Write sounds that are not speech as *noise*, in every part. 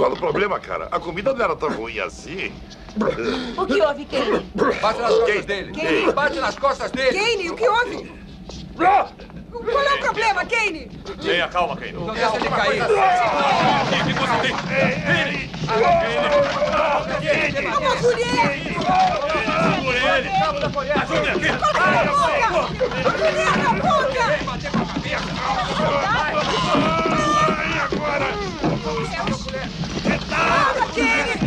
Qual o problema, cara? A comida não era tão ruim assim. O que houve, Kane? Bate nas costas dele. Kane. Bate nas costas dele. Kane, o que houve? Qual é o problema, Kane? Tenha calma, Kane. Não deixa ele cair. Vamos, mulher! Segura ele! Ajuda aqui! Cala a boca! Mulher na boca! Para, Kane! Segura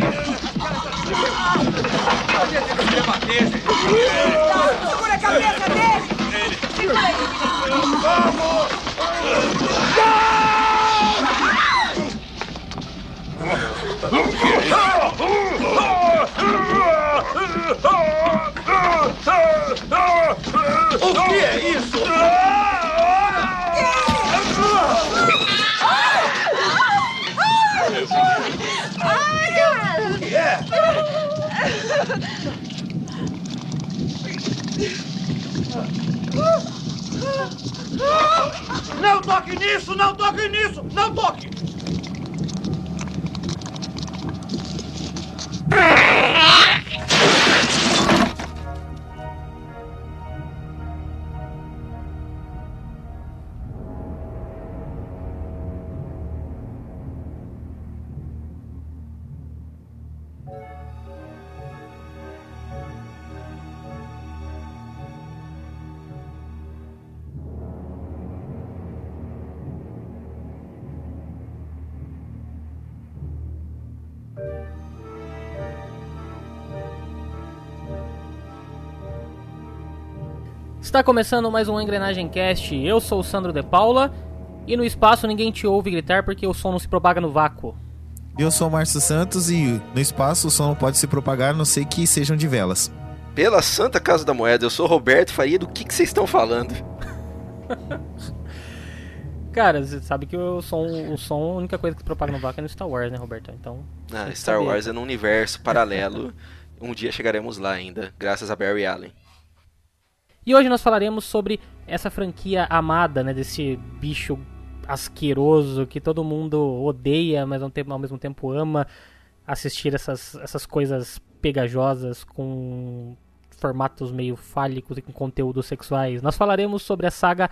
a cabeça dele! Segura aí, O que é isso? Não toque nisso! Não toque nisso! Não toque! *laughs* Está começando mais um Engrenagem Cast. Eu sou o Sandro De Paula e no espaço ninguém te ouve gritar porque o som não se propaga no vácuo. Eu sou o Márcio Santos e no espaço o som não pode se propagar, a não sei que sejam de velas. Pela Santa Casa da Moeda, eu sou Roberto Faria, do que que vocês estão falando? *laughs* Cara, você sabe que o som, o som, a única coisa que se propaga no vácuo é no Star Wars, né, Roberto? Então. Ah, Star saber. Wars é num universo paralelo. um dia chegaremos lá ainda, graças a Barry Allen. E hoje nós falaremos sobre essa franquia amada, né, desse bicho asqueroso que todo mundo odeia, mas ao, tempo, ao mesmo tempo ama assistir essas, essas coisas pegajosas com formatos meio fálicos e com conteúdos sexuais. Nós falaremos sobre a saga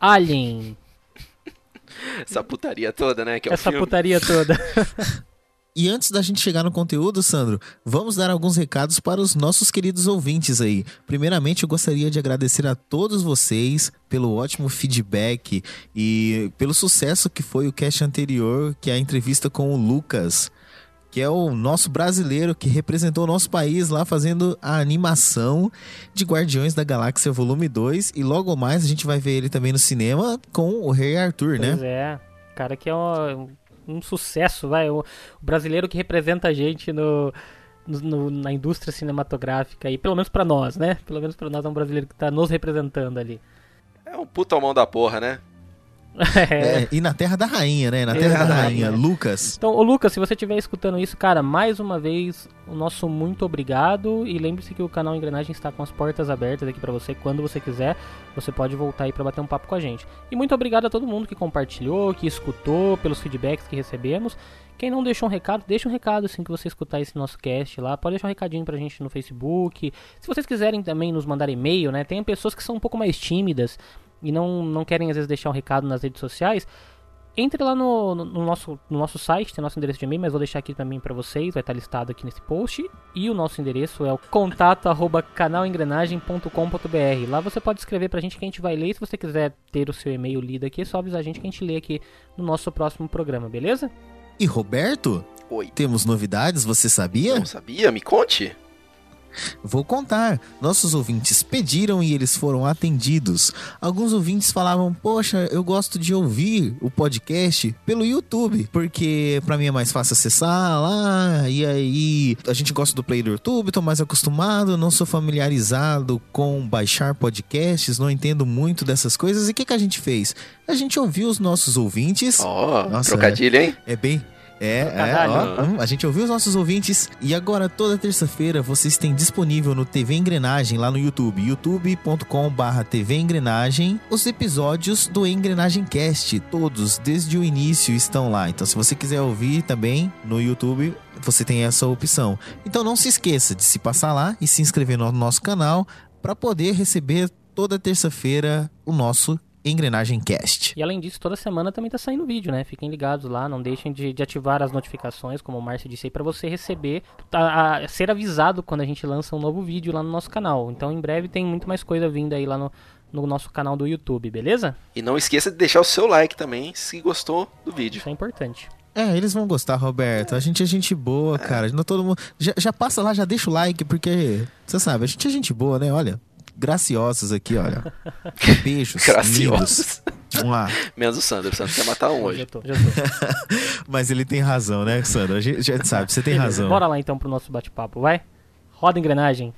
Alien, *laughs* Essa putaria toda, né? É essa filme. putaria toda. *laughs* E antes da gente chegar no conteúdo, Sandro, vamos dar alguns recados para os nossos queridos ouvintes aí. Primeiramente, eu gostaria de agradecer a todos vocês pelo ótimo feedback e pelo sucesso que foi o cast anterior, que é a entrevista com o Lucas, que é o nosso brasileiro que representou o nosso país lá fazendo a animação de Guardiões da Galáxia Volume 2 e logo mais a gente vai ver ele também no cinema com o Rei Arthur, né? Pois é, cara que é um, um sucesso, vai. O, brasileiro que representa a gente no, no- na indústria cinematográfica e pelo menos pra nós, né? Pelo menos pra nós é um brasileiro que tá nos representando ali. É um puta mão da porra, né? É. É, e na Terra da Rainha, né? Na É, Terra da da Rainha, Rainha. Lucas. Então, ô Lucas, se você estiver escutando isso, cara, mais uma vez, o nosso muito obrigado. E lembre-se que o canal Engrenagem está com as portas abertas aqui pra você. Quando você quiser, você pode voltar aí pra bater um papo com a gente. E muito obrigado a todo mundo que compartilhou, que escutou, pelos feedbacks que recebemos. Quem não deixou um recado, deixa um recado assim que você escutar esse nosso cast lá. Pode deixar um recadinho pra gente no Facebook. Se vocês quiserem também nos mandar e-mail, né? Tem pessoas que são um pouco mais tímidas e não, não querem às vezes deixar um recado nas redes sociais. Entre lá no, no- no nosso, no nosso site, tem nosso endereço de e-mail, mas vou deixar aqui também pra vocês, vai estar listado aqui nesse post. E o nosso endereço é o contato arroba canalengrenagem.com.br. Lá você pode escrever pra gente que a gente vai ler. E se você quiser ter o seu e-mail lido aqui, é só avisar a gente que a gente lê aqui no nosso próximo programa, beleza? E Roberto, Oi. temos novidades, você sabia? Não sabia? Me conte. Vou contar. Nossos ouvintes pediram e eles foram atendidos. Alguns ouvintes falavam: "Poxa, eu gosto de ouvir o podcast pelo YouTube, porque pra mim é mais fácil acessar lá, e aí a gente gosta do play do YouTube, tô mais acostumado, não sou familiarizado com baixar podcasts, não entendo muito dessas coisas". E o que que a gente fez? A gente ouviu os nossos ouvintes. Ó, Nossa, trocadilho, hein? É bem, É, é, ó, a gente ouviu os nossos ouvintes e agora toda terça-feira vocês têm disponível no TV Engrenagem lá no YouTube, youtube.com/barra TV Engrenagem, os episódios do Engrenagem Cast, todos desde o início estão lá. Então, se você quiser ouvir também no YouTube, você tem essa opção. Então, não se esqueça de se passar lá e se inscrever no nosso canal para poder receber toda terça-feira o nosso Engrenagem Cast. E além disso, toda semana também tá saindo vídeo, né? Fiquem ligados lá, não deixem de, de ativar as notificações, como o Márcio disse aí, pra você receber, a- a- ser avisado quando a gente lança um novo vídeo lá no nosso canal. Então em breve tem muito mais coisa vindo aí lá no, no nosso canal do YouTube, beleza? E não esqueça de deixar o seu like também, se gostou do vídeo. Isso é importante. É, eles vão gostar, Roberto. A gente é gente boa, cara. Não todo mundo. Já, já passa lá, já deixa o like, porque você sabe, a gente é gente boa, né? Olha, graciosos aqui, olha. *laughs* Beijos. Graciosos. lindos. Mua. Menos o Sandro. O Sandro quer matar um Já hoje. tô, já tô. *laughs* Mas ele tem razão, né, Sandro? A gente, a gente sabe, você tem Beleza, razão. Bora lá então pro nosso bate-papo, vai? Roda a engrenagem.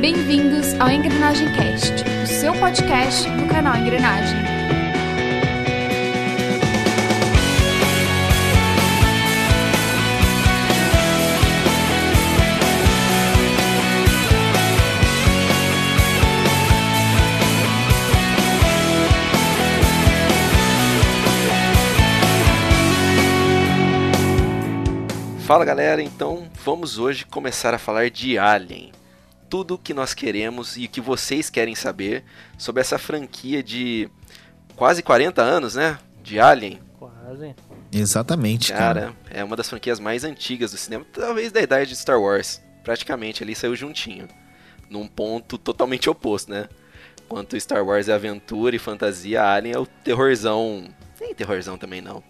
Bem-vindos ao Engrenagem Cast, o seu podcast do canal Engrenagem. Fala galera, então vamos hoje começar a falar de Alien. Tudo o que nós queremos e o que vocês querem saber sobre essa franquia de quase 40 anos, né? De Alien. Quase. Exatamente, cara. Cara, é uma das franquias mais antigas do cinema, talvez da idade de Star Wars. Praticamente ali saiu juntinho. Num ponto totalmente oposto, né? Enquanto Star Wars é aventura e fantasia, Alien é o terrorzão. Nem terrorzão também não.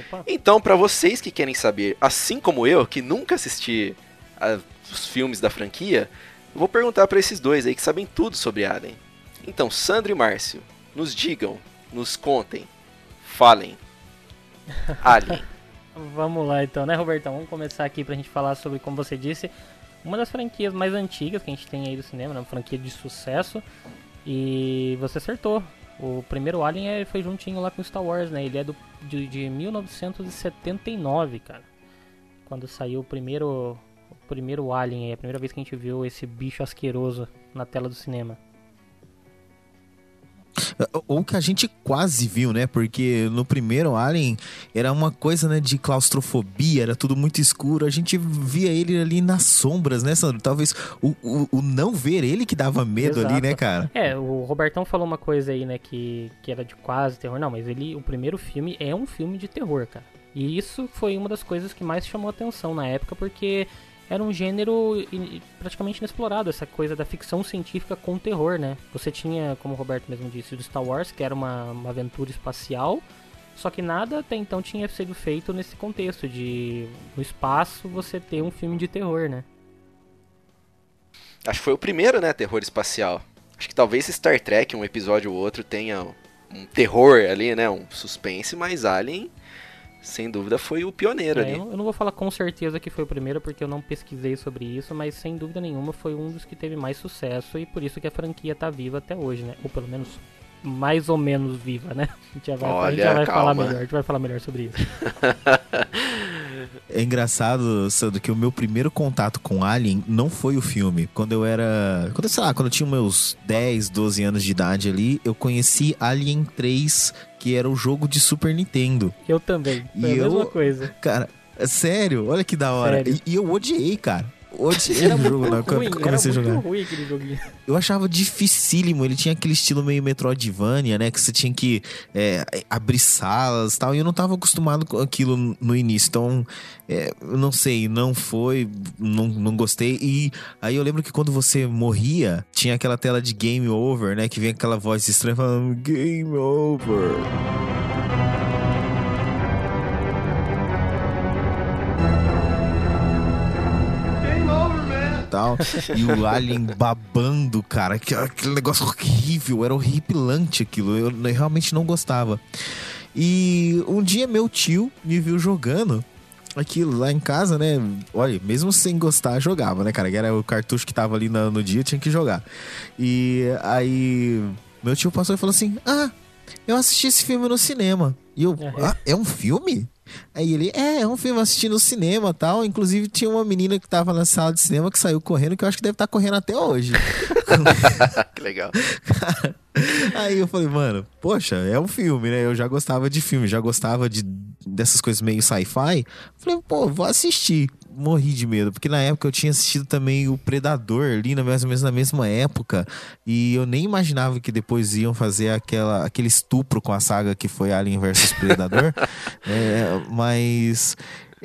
Opa. Então, pra vocês que querem saber, assim como eu, que nunca assisti a- os filmes da franquia, vou perguntar pra esses dois aí que sabem tudo sobre Alien. Então, Sandro e Márcio, nos digam, nos contem, falem. *laughs* Alien. Vamos lá então, né, Robertão? Vamos começar aqui pra gente falar sobre, como você disse, uma das franquias mais antigas que a gente tem aí do cinema, né? uma franquia de sucesso. E você acertou. O primeiro Alien é- foi juntinho lá com Star Wars, né? Ele é do, de, de 1979, cara. Quando saiu o primeiro, o primeiro Alien, aí, a primeira vez que a gente viu esse bicho asqueroso na tela do cinema. Ou que a gente quase viu, né? Porque no primeiro Alien era uma coisa, né, de claustrofobia, era tudo muito escuro. A gente via ele ali nas sombras, né, Sandro? Talvez o, o, o não ver ele que dava medo ali, Exato. né, cara? É, o Robertão falou uma coisa aí, né, que, que era de quase terror. Não, mas ele, o primeiro filme é um filme de terror, cara. E isso foi uma das coisas que mais chamou atenção na época, porque era um gênero praticamente inexplorado, essa coisa da ficção científica com terror, né? Você tinha, como o Roberto mesmo disse, o Star Wars, que era uma, uma aventura espacial, só que nada até então tinha sido feito nesse contexto de no espaço você ter um filme de terror, né? Acho que foi o primeiro, né, terror espacial. Acho que talvez Star Trek, um episódio ou outro, tenha um terror ali, né, um suspense, mas Alien, sem dúvida, foi o pioneiro É, ali. eu, não- eu não vou falar com certeza que foi o primeiro, porque eu não pesquisei sobre isso, mas sem dúvida nenhuma foi um dos que teve mais sucesso e por isso que a franquia tá viva até hoje, né? Ou pelo menos mais ou menos viva, né? A gente já vai, a gente Olha, já vai falar melhor, a gente vai falar melhor sobre isso. É engraçado, Sandro, que o meu primeiro contato com Alien não foi o filme. Quando eu era. Quando, sei lá, quando eu tinha meus 10, 12 anos de idade ali, eu conheci Alien 3, que era o jogo de Super Nintendo. Eu também, foi E a mesma eu- coisa. Cara, sério, olha que da hora. E, e eu odiei, cara. Odiei Era o jogo muito ruim, era comecei a muito jogar. ruim aquele joguinho. Eu achava dificílimo, ele tinha aquele estilo meio Metroidvania, né? Que você tinha que é, abrir salas e tal. E eu não tava acostumado com aquilo no início. Então, é, não sei, não foi, não, não gostei. E aí eu lembro que quando você morria, tinha aquela tela de game over, né? Que vem aquela voz estranha falando game over. Tal. E o alien *laughs* babando, cara. que- Aquele negócio horrível. Era horripilante aquilo. Eu n- realmente não gostava. E um dia meu tio me viu jogando aquilo lá em casa, né? Olha, mesmo sem gostar, jogava, né, cara? Que era o cartucho que tava ali no, no dia, tinha que jogar. E aí, meu tio passou e falou assim: Ah, eu assisti esse filme no cinema. E eu, Uhum. ah, é um filme? Aí ele, é, é um filme assistindo no cinema tal. Inclusive tinha uma menina que tava na sala de cinema que saiu correndo, que eu acho que deve estar correndo até hoje. *laughs* que legal. Aí eu falei, mano, poxa, é um filme, né? Eu já gostava de filme, já gostava de dessas coisas meio sci-fi. Falei, pô, vou assistir. Morri de medo, porque na época eu tinha assistido também o Predador ali, mais ou menos na mesma época. E eu nem imaginava que depois iam fazer aquela, aquele estupro com a saga que foi Alien vs Predador. *laughs* É, mas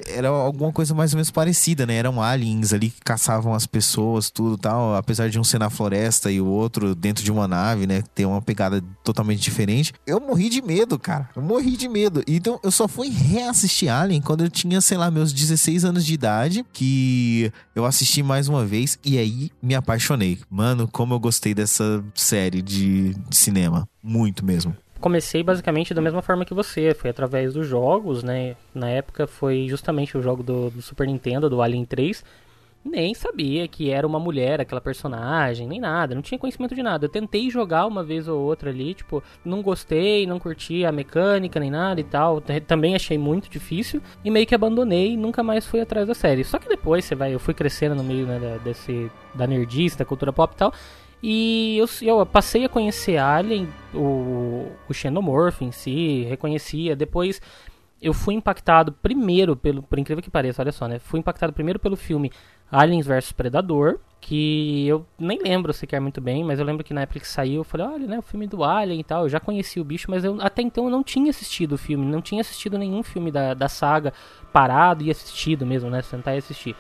era alguma coisa mais ou menos parecida, né? Eram aliens ali que caçavam as pessoas, tudo tal. Apesar de um ser na floresta e o outro dentro de uma nave, né? Ter uma pegada totalmente diferente. Eu morri de medo, cara. Eu morri de medo. Então eu só fui reassistir Alien quando eu tinha, sei lá, meus 16 anos de idade. Que eu assisti mais uma vez e aí me apaixonei. Mano, como eu gostei dessa série de cinema. Muito mesmo. Comecei basicamente da mesma forma que você, foi através dos jogos, né? Na época foi justamente o jogo do, do Super Nintendo, do Alien 3. Nem sabia que era uma mulher aquela personagem, nem nada, não tinha conhecimento de nada. Eu tentei jogar uma vez ou outra ali, tipo, não gostei, não curti a mecânica nem nada e tal. Também achei muito difícil e meio que abandonei nunca mais fui atrás da série. Só que depois você vai, eu fui crescendo no meio né, da, desse, da nerdice, da cultura pop e tal. E eu, eu passei a conhecer Alien, o, o Xenomorph em si, reconhecia. Depois eu fui impactado primeiro pelo, por incrível que pareça, olha só, né? Fui impactado primeiro pelo filme Aliens vs Predador, que eu nem lembro sequer muito bem, mas eu lembro que na época que saiu, eu falei, olha, né, o filme do Alien e tal, eu já conhecia o bicho, mas eu até então eu não tinha assistido o filme, não tinha assistido nenhum filme da, da saga parado e assistido mesmo, né, sentar e assistir.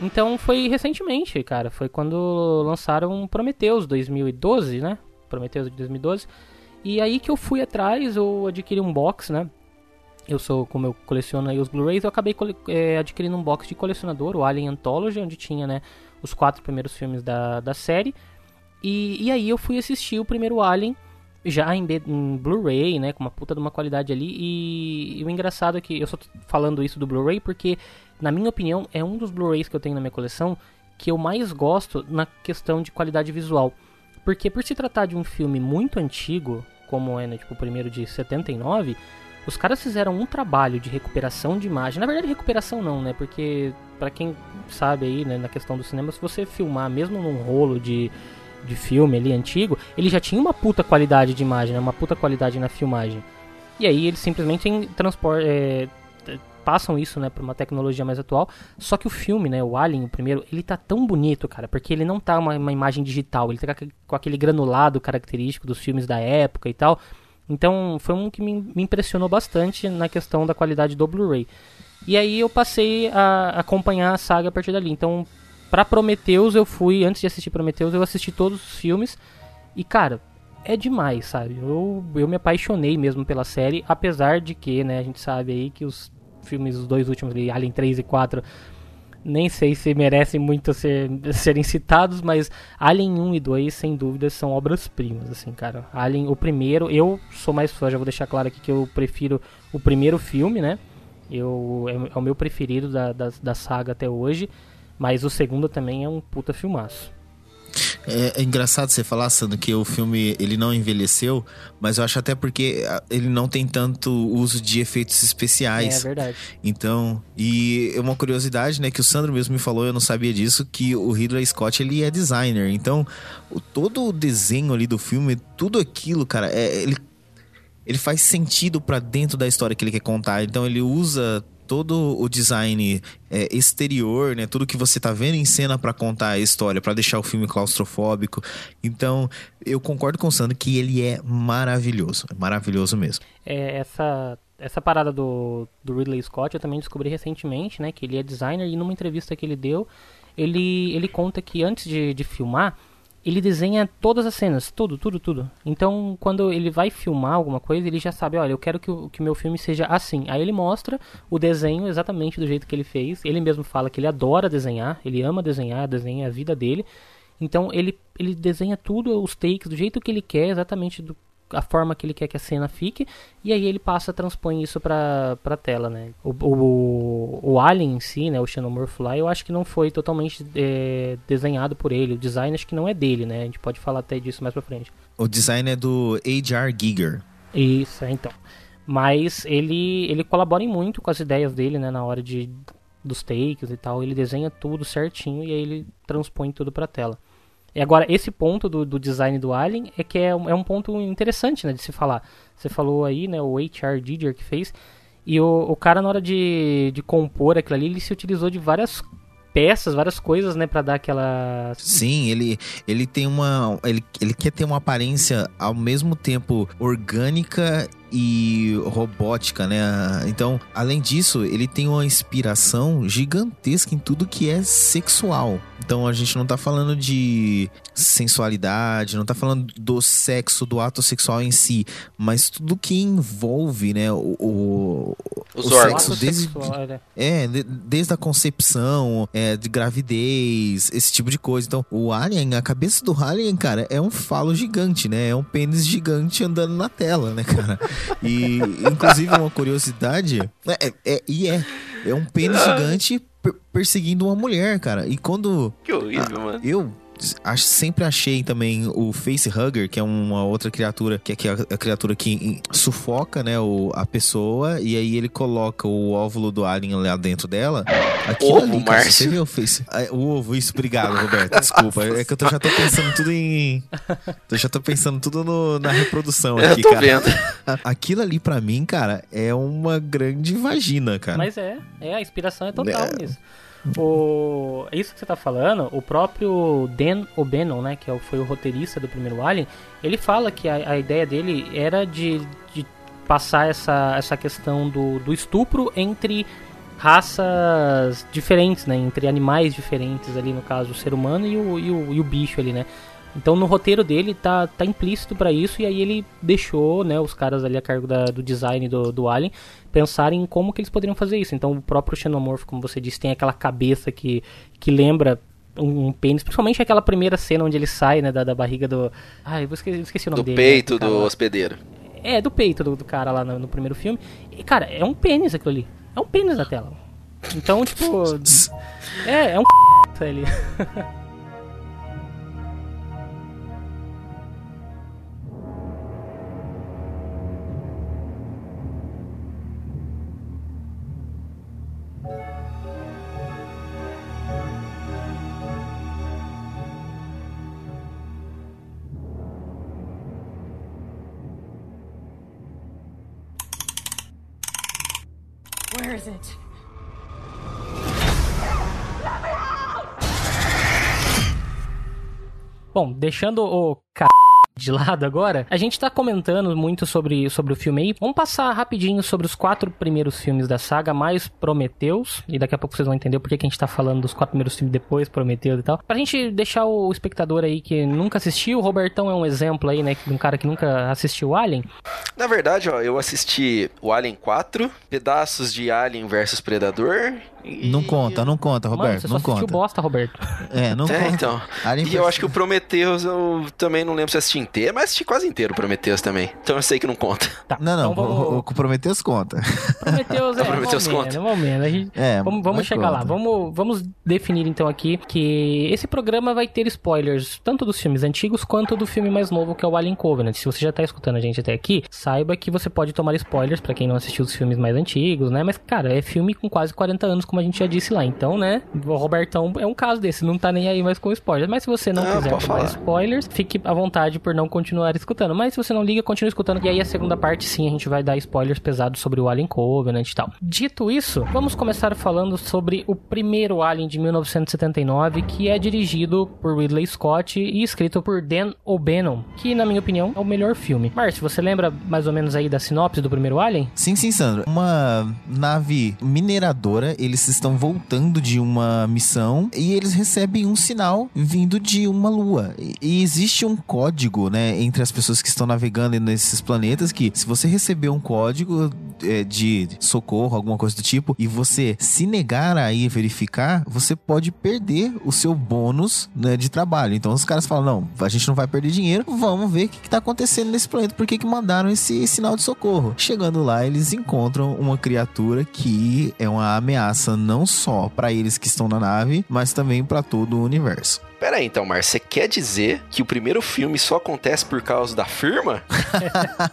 Então foi recentemente, cara. Foi quando lançaram Prometheus 2012, né? Prometheus de 2012. E aí que eu fui atrás, eu adquiri um box, né? Eu sou, como eu coleciono aí os Blu-rays, eu acabei eh, adquirindo um box de colecionador, o Alien Anthology, onde tinha, né, os quatro primeiros filmes da, da série. E, e aí eu fui assistir o primeiro Alien já em, em Blu-ray, né, com uma puta de uma qualidade ali. E, e o engraçado é que eu só tô falando isso do Blu-ray porque, na minha opinião, é um dos Blu-rays que eu tenho na minha coleção que eu mais gosto na questão de qualidade visual. Porque por se tratar de um filme muito antigo, como é, né, tipo, o primeiro de 79, os caras fizeram um trabalho de recuperação de imagem. Na verdade, recuperação não, né? Porque, pra quem sabe aí, né, na questão do cinema, se você filmar mesmo num rolo de, de filme ali antigo, ele já tinha uma puta qualidade de imagem, né? Uma puta qualidade na filmagem. E aí eles simplesmente é, passam isso, né, pra uma tecnologia mais atual. Só que o filme, né, o Alien, o primeiro, ele tá tão bonito, cara, porque ele não tá uma, uma imagem digital, ele tá com aquele- granulado característico dos filmes da época e tal. Então foi um que me, me impressionou bastante na questão da qualidade do Blu-ray. E aí eu passei a acompanhar a saga a partir dali. Então, pra Prometheus eu fui, antes de assistir Prometheus, eu assisti todos os filmes. E cara, é demais, sabe? Eu, eu me apaixonei mesmo pela série, apesar de que, né, a gente sabe aí que os filmes, os dois últimos ali, Alien 3 e 4, nem sei se merecem muito ser, *laughs* serem citados, mas Alien 1 e 2, sem dúvida, são obras-primas, assim, cara. Alien, o primeiro, eu sou mais fã, já vou deixar claro aqui que eu prefiro o primeiro filme, né? Eu, é, é o meu preferido da, da, da saga até hoje, mas o segundo também é um puta filmaço. É, é engraçado você falar, Sandro, que o filme ele não envelheceu, mas eu acho até porque ah, ele não tem tanto uso de efeitos É, especiais. verdade. Então, e é uma curiosidade, né, que o Sandro mesmo me falou, eu não sabia disso, que o Ridley Scott, ele é designer. Então, todo o desenho ali do filme, tudo aquilo, cara, é, ele, ele faz sentido pra dentro da história que ele quer contar. Então, ele usa todo o design é, exterior, né, tudo que você tá vendo em cena pra contar a história, pra deixar o filme claustrofóbico. Então, eu concordo com o Sandro que ele é maravilhoso, é maravilhoso mesmo. É, essa, essa parada do, do Ridley Scott eu também descobri recentemente, né? Que ele é designer e numa entrevista que ele deu, ele, ele conta que antes de, de filmar, ele desenha todas as cenas, tudo, tudo, tudo. Então, quando ele vai filmar alguma coisa, ele já sabe, olha, eu quero que o que meu filme seja assim. Aí ele mostra o desenho exatamente do jeito que ele fez. Ele mesmo fala que ele adora desenhar, ele ama desenhar, desenha a vida dele. Então ele, ele desenha tudo, os takes, do jeito que ele quer, exatamente do, a forma que ele quer que a cena fique, e aí ele passa, transpõe isso pra, pra tela, né? O, o, o Alien em si, né, o Xenomorph lá, eu acho que não foi totalmente é, desenhado por ele, o design acho que não é dele, né? A gente pode falar até disso mais pra frente. O design é do H.R. Giger. Isso, é, então. Mas ele, ele colabora muito com as ideias dele, né, na hora de dos takes e tal, ele desenha tudo certinho e aí ele transpõe tudo pra tela. E agora, esse ponto do, do design do Alien é que é, um- é um ponto interessante, né, de se falar. Você falou aí, né, o H.R. Giger que fez, e o, o cara na hora de, de compor aquilo ali, ele se utilizou de várias peças, várias coisas, né, pra dar aquela... Sim, ele, ele tem uma. Ele, ele quer ter uma aparência ao mesmo tempo orgânica e robótica, né? Então, além disso, ele tem uma inspiração gigantesca em tudo que é sexual. Então a gente não tá falando de sensualidade, não tá falando do sexo, do ato sexual em si, mas tudo que envolve, né, o, o, Os o sexo desde, sexual, né? é, de- desde a concepção, é, de gravidez, esse tipo de coisa. Então, o Alien, a cabeça do Alien, cara, é um falo gigante, né? É um pênis gigante andando na tela, né, cara? E, inclusive, uma curiosidade. É, é- e é. É um pênis gigante per- perseguindo uma mulher, cara. E quando. Que horrível, mano. Eu sempre achei também o Facehugger, que é uma outra criatura, que é é a criatura que sufoca, né, o, a pessoa, e aí ele coloca o óvulo do alien lá dentro dela. Aquilo Ovo, ali, cara, Márcio. você viu o Face... Ah, O ovo, isso, obrigado, Roberto, desculpa. É que eu tô- já tô pensando tudo em... Eu já tô pensando tudo no- na reprodução Eu aqui, tô cara. vendo. *laughs* Aquilo ali, pra mim, cara, é uma grande vagina, cara. Mas é, é, a inspiração é total É. nisso. O, isso que você tá falando, o próprio Dan O'Bannon, né, que é foi o roteirista do primeiro Alien, ele fala que a, a ideia dele era de, de passar essa, essa questão do, do estupro entre raças diferentes, né, entre animais diferentes ali, no caso, o ser humano e o, e o, e o bicho ali, né. Então no roteiro dele tá, tá implícito pra isso e aí ele deixou, né, os caras ali a cargo da- do design do, do Alien pensarem em como que eles poderiam fazer isso. Então o próprio Xenomorph, como você disse, tem aquela cabeça que, que lembra um, um pênis, principalmente aquela primeira cena onde ele sai, né, da, da barriga do... Ai, eu esqueci, eu esqueci o nome Do dele. peito né, do cara lá. hospedeiro. É, do peito do, do cara lá no, no primeiro filme. E, cara, é um pênis aquilo ali. É um pênis na tela. Então, tipo... *laughs* é, é um *laughs* ali. *laughs* Where is it? Bom, deixando o. de lado agora, a gente tá comentando muito sobre, sobre o filme aí. Vamos passar rapidinho sobre os quatro primeiros filmes da saga, mais Prometheus, e daqui a pouco vocês vão entender por que a gente tá falando dos quatro primeiros filmes depois, Prometheus e tal. Pra gente deixar o espectador aí que nunca assistiu, o Robertão é um exemplo aí, né, de um cara que nunca assistiu Alien. Na verdade, ó, eu assisti o Alien 4, pedaços de Alien versus Predador. E... Não conta, não conta, Mano, Roberto, você só não assistiu conta. bosta, Roberto. É, não É, conta. então. Alien E eu acho que o Prometheus eu também não lembro se assisti inteiro, mas assisti quase inteiro o Prometheus também. Então eu sei que não conta. Tá, Não, não, então o, vamos... o, o Prometheus conta. Prometheus *laughs* é, Prometheus conta. A gente- É, vamos vamos chegar lá. conta. Vamos, vamos definir então aqui que esse programa vai ter spoilers tanto dos filmes antigos quanto do filme mais novo que é o Alien Covenant. Se você já tá escutando a gente até aqui, saiba que você pode tomar spoilers pra quem não assistiu os filmes mais antigos, né? Mas cara, é filme com quase 40 anos, como a gente já disse lá. Então, né, o Robertão é um caso desse, não tá nem aí mais com spoilers. Mas se você não Não, quiser pode tomar falar. spoilers, fique à vontade por não continuar escutando. Mas se você não liga, continue escutando. E aí a segunda parte, sim, a gente vai dar spoilers pesados sobre o Alien Covenant e tal. Dito isso, vamos começar falando sobre o primeiro Alien de 1979, que é dirigido por Ridley Scott e escrito por Dan O'Bannon, que na minha opinião é o melhor filme. Márcio, você lembra mais ou menos aí da sinopse do primeiro Alien? Sim, sim, Sandro. Uma nave mineradora, eles estão voltando de uma missão e eles recebem um sinal vindo de uma lua. E existe um código né, entre as pessoas que estão navegando nesses planetas que se você receber um código é, de socorro, alguma coisa do tipo, e você se negar a ir verificar, você pode perder o seu bônus né, de trabalho. Então os caras falam: não, a gente não vai perder dinheiro, vamos ver o que, que tá acontecendo nesse planeta, por que, que mandaram esse sinal de socorro. Chegando lá, eles encontram uma criatura que é uma ameaça não só para eles que estão na nave, mas também para todo o universo. Pera aí, então, Mar, você quer dizer que o primeiro filme só acontece por causa da firma?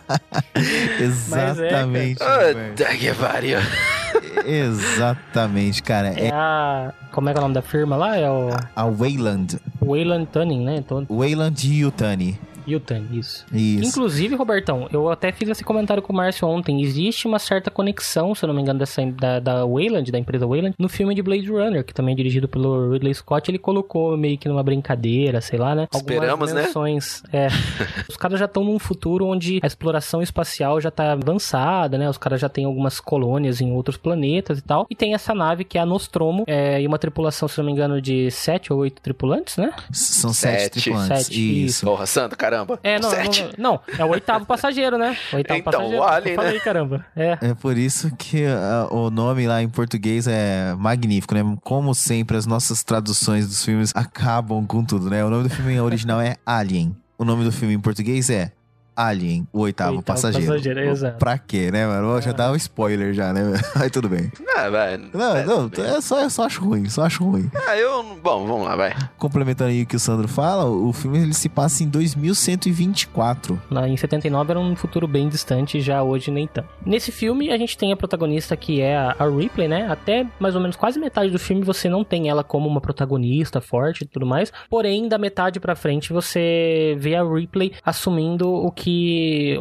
*laughs* Exatamente. Ah, que pariu. *laughs* Exatamente, cara. É É a. Como é que é o nome da firma lá? É o a Wayland. Wayland Tuning, né? Então, Wayland Yutani. Yutani, isso. Isso. Inclusive, Robertão, eu até fiz esse comentário com o Márcio ontem. Existe uma certa conexão, se eu não me engano, dessa, da, da Wayland, da empresa Wayland, no filme de Blade Runner, que também é dirigido pelo Ridley Scott. Ele colocou meio que numa brincadeira, sei lá, né? Esperamos, né? menções. É. *laughs* Os caras já estão num futuro onde a exploração espacial já tá avançada, né? Os caras já têm algumas colônias em outros planetas e tal. E tem essa nave que é a Nostromo, é, e uma tripulação, se eu não me engano, de sete ou oito tripulantes, né? São sete, Sete. tripulantes. Sete, Isso. Porra, santo, caramba. É, não, Sete. não, não, é o oitavo passageiro, né? O oitavo Então, passageiro. o Alien, falei, né? caramba. É. É por isso que ah, o nome lá em português é magnífico, né? Como sempre, as nossas traduções dos filmes acabam com tudo, né? O nome do filme original é Alien. O nome do filme em português é Alien, o oitavo, Oitavo passageiro. passageiro, exato. Pra quê, né, mano? Já dá um spoiler já, né? Aí *laughs* tudo bem. Ah, vai. Não, É, não, é só, eu só acho ruim, só acho ruim. Ah, eu. Bom, vamos lá, vai. Complementando aí o que o Sandro fala, o filme ele se passa em 2124. Na- Em 79 era um futuro bem distante, já hoje nem tanto. Nesse filme, a gente tem a protagonista que é a a Ripley, né? Até mais ou menos quase metade do filme você não tem ela como uma protagonista forte e tudo mais. Porém, da metade pra frente você vê a Ripley assumindo o que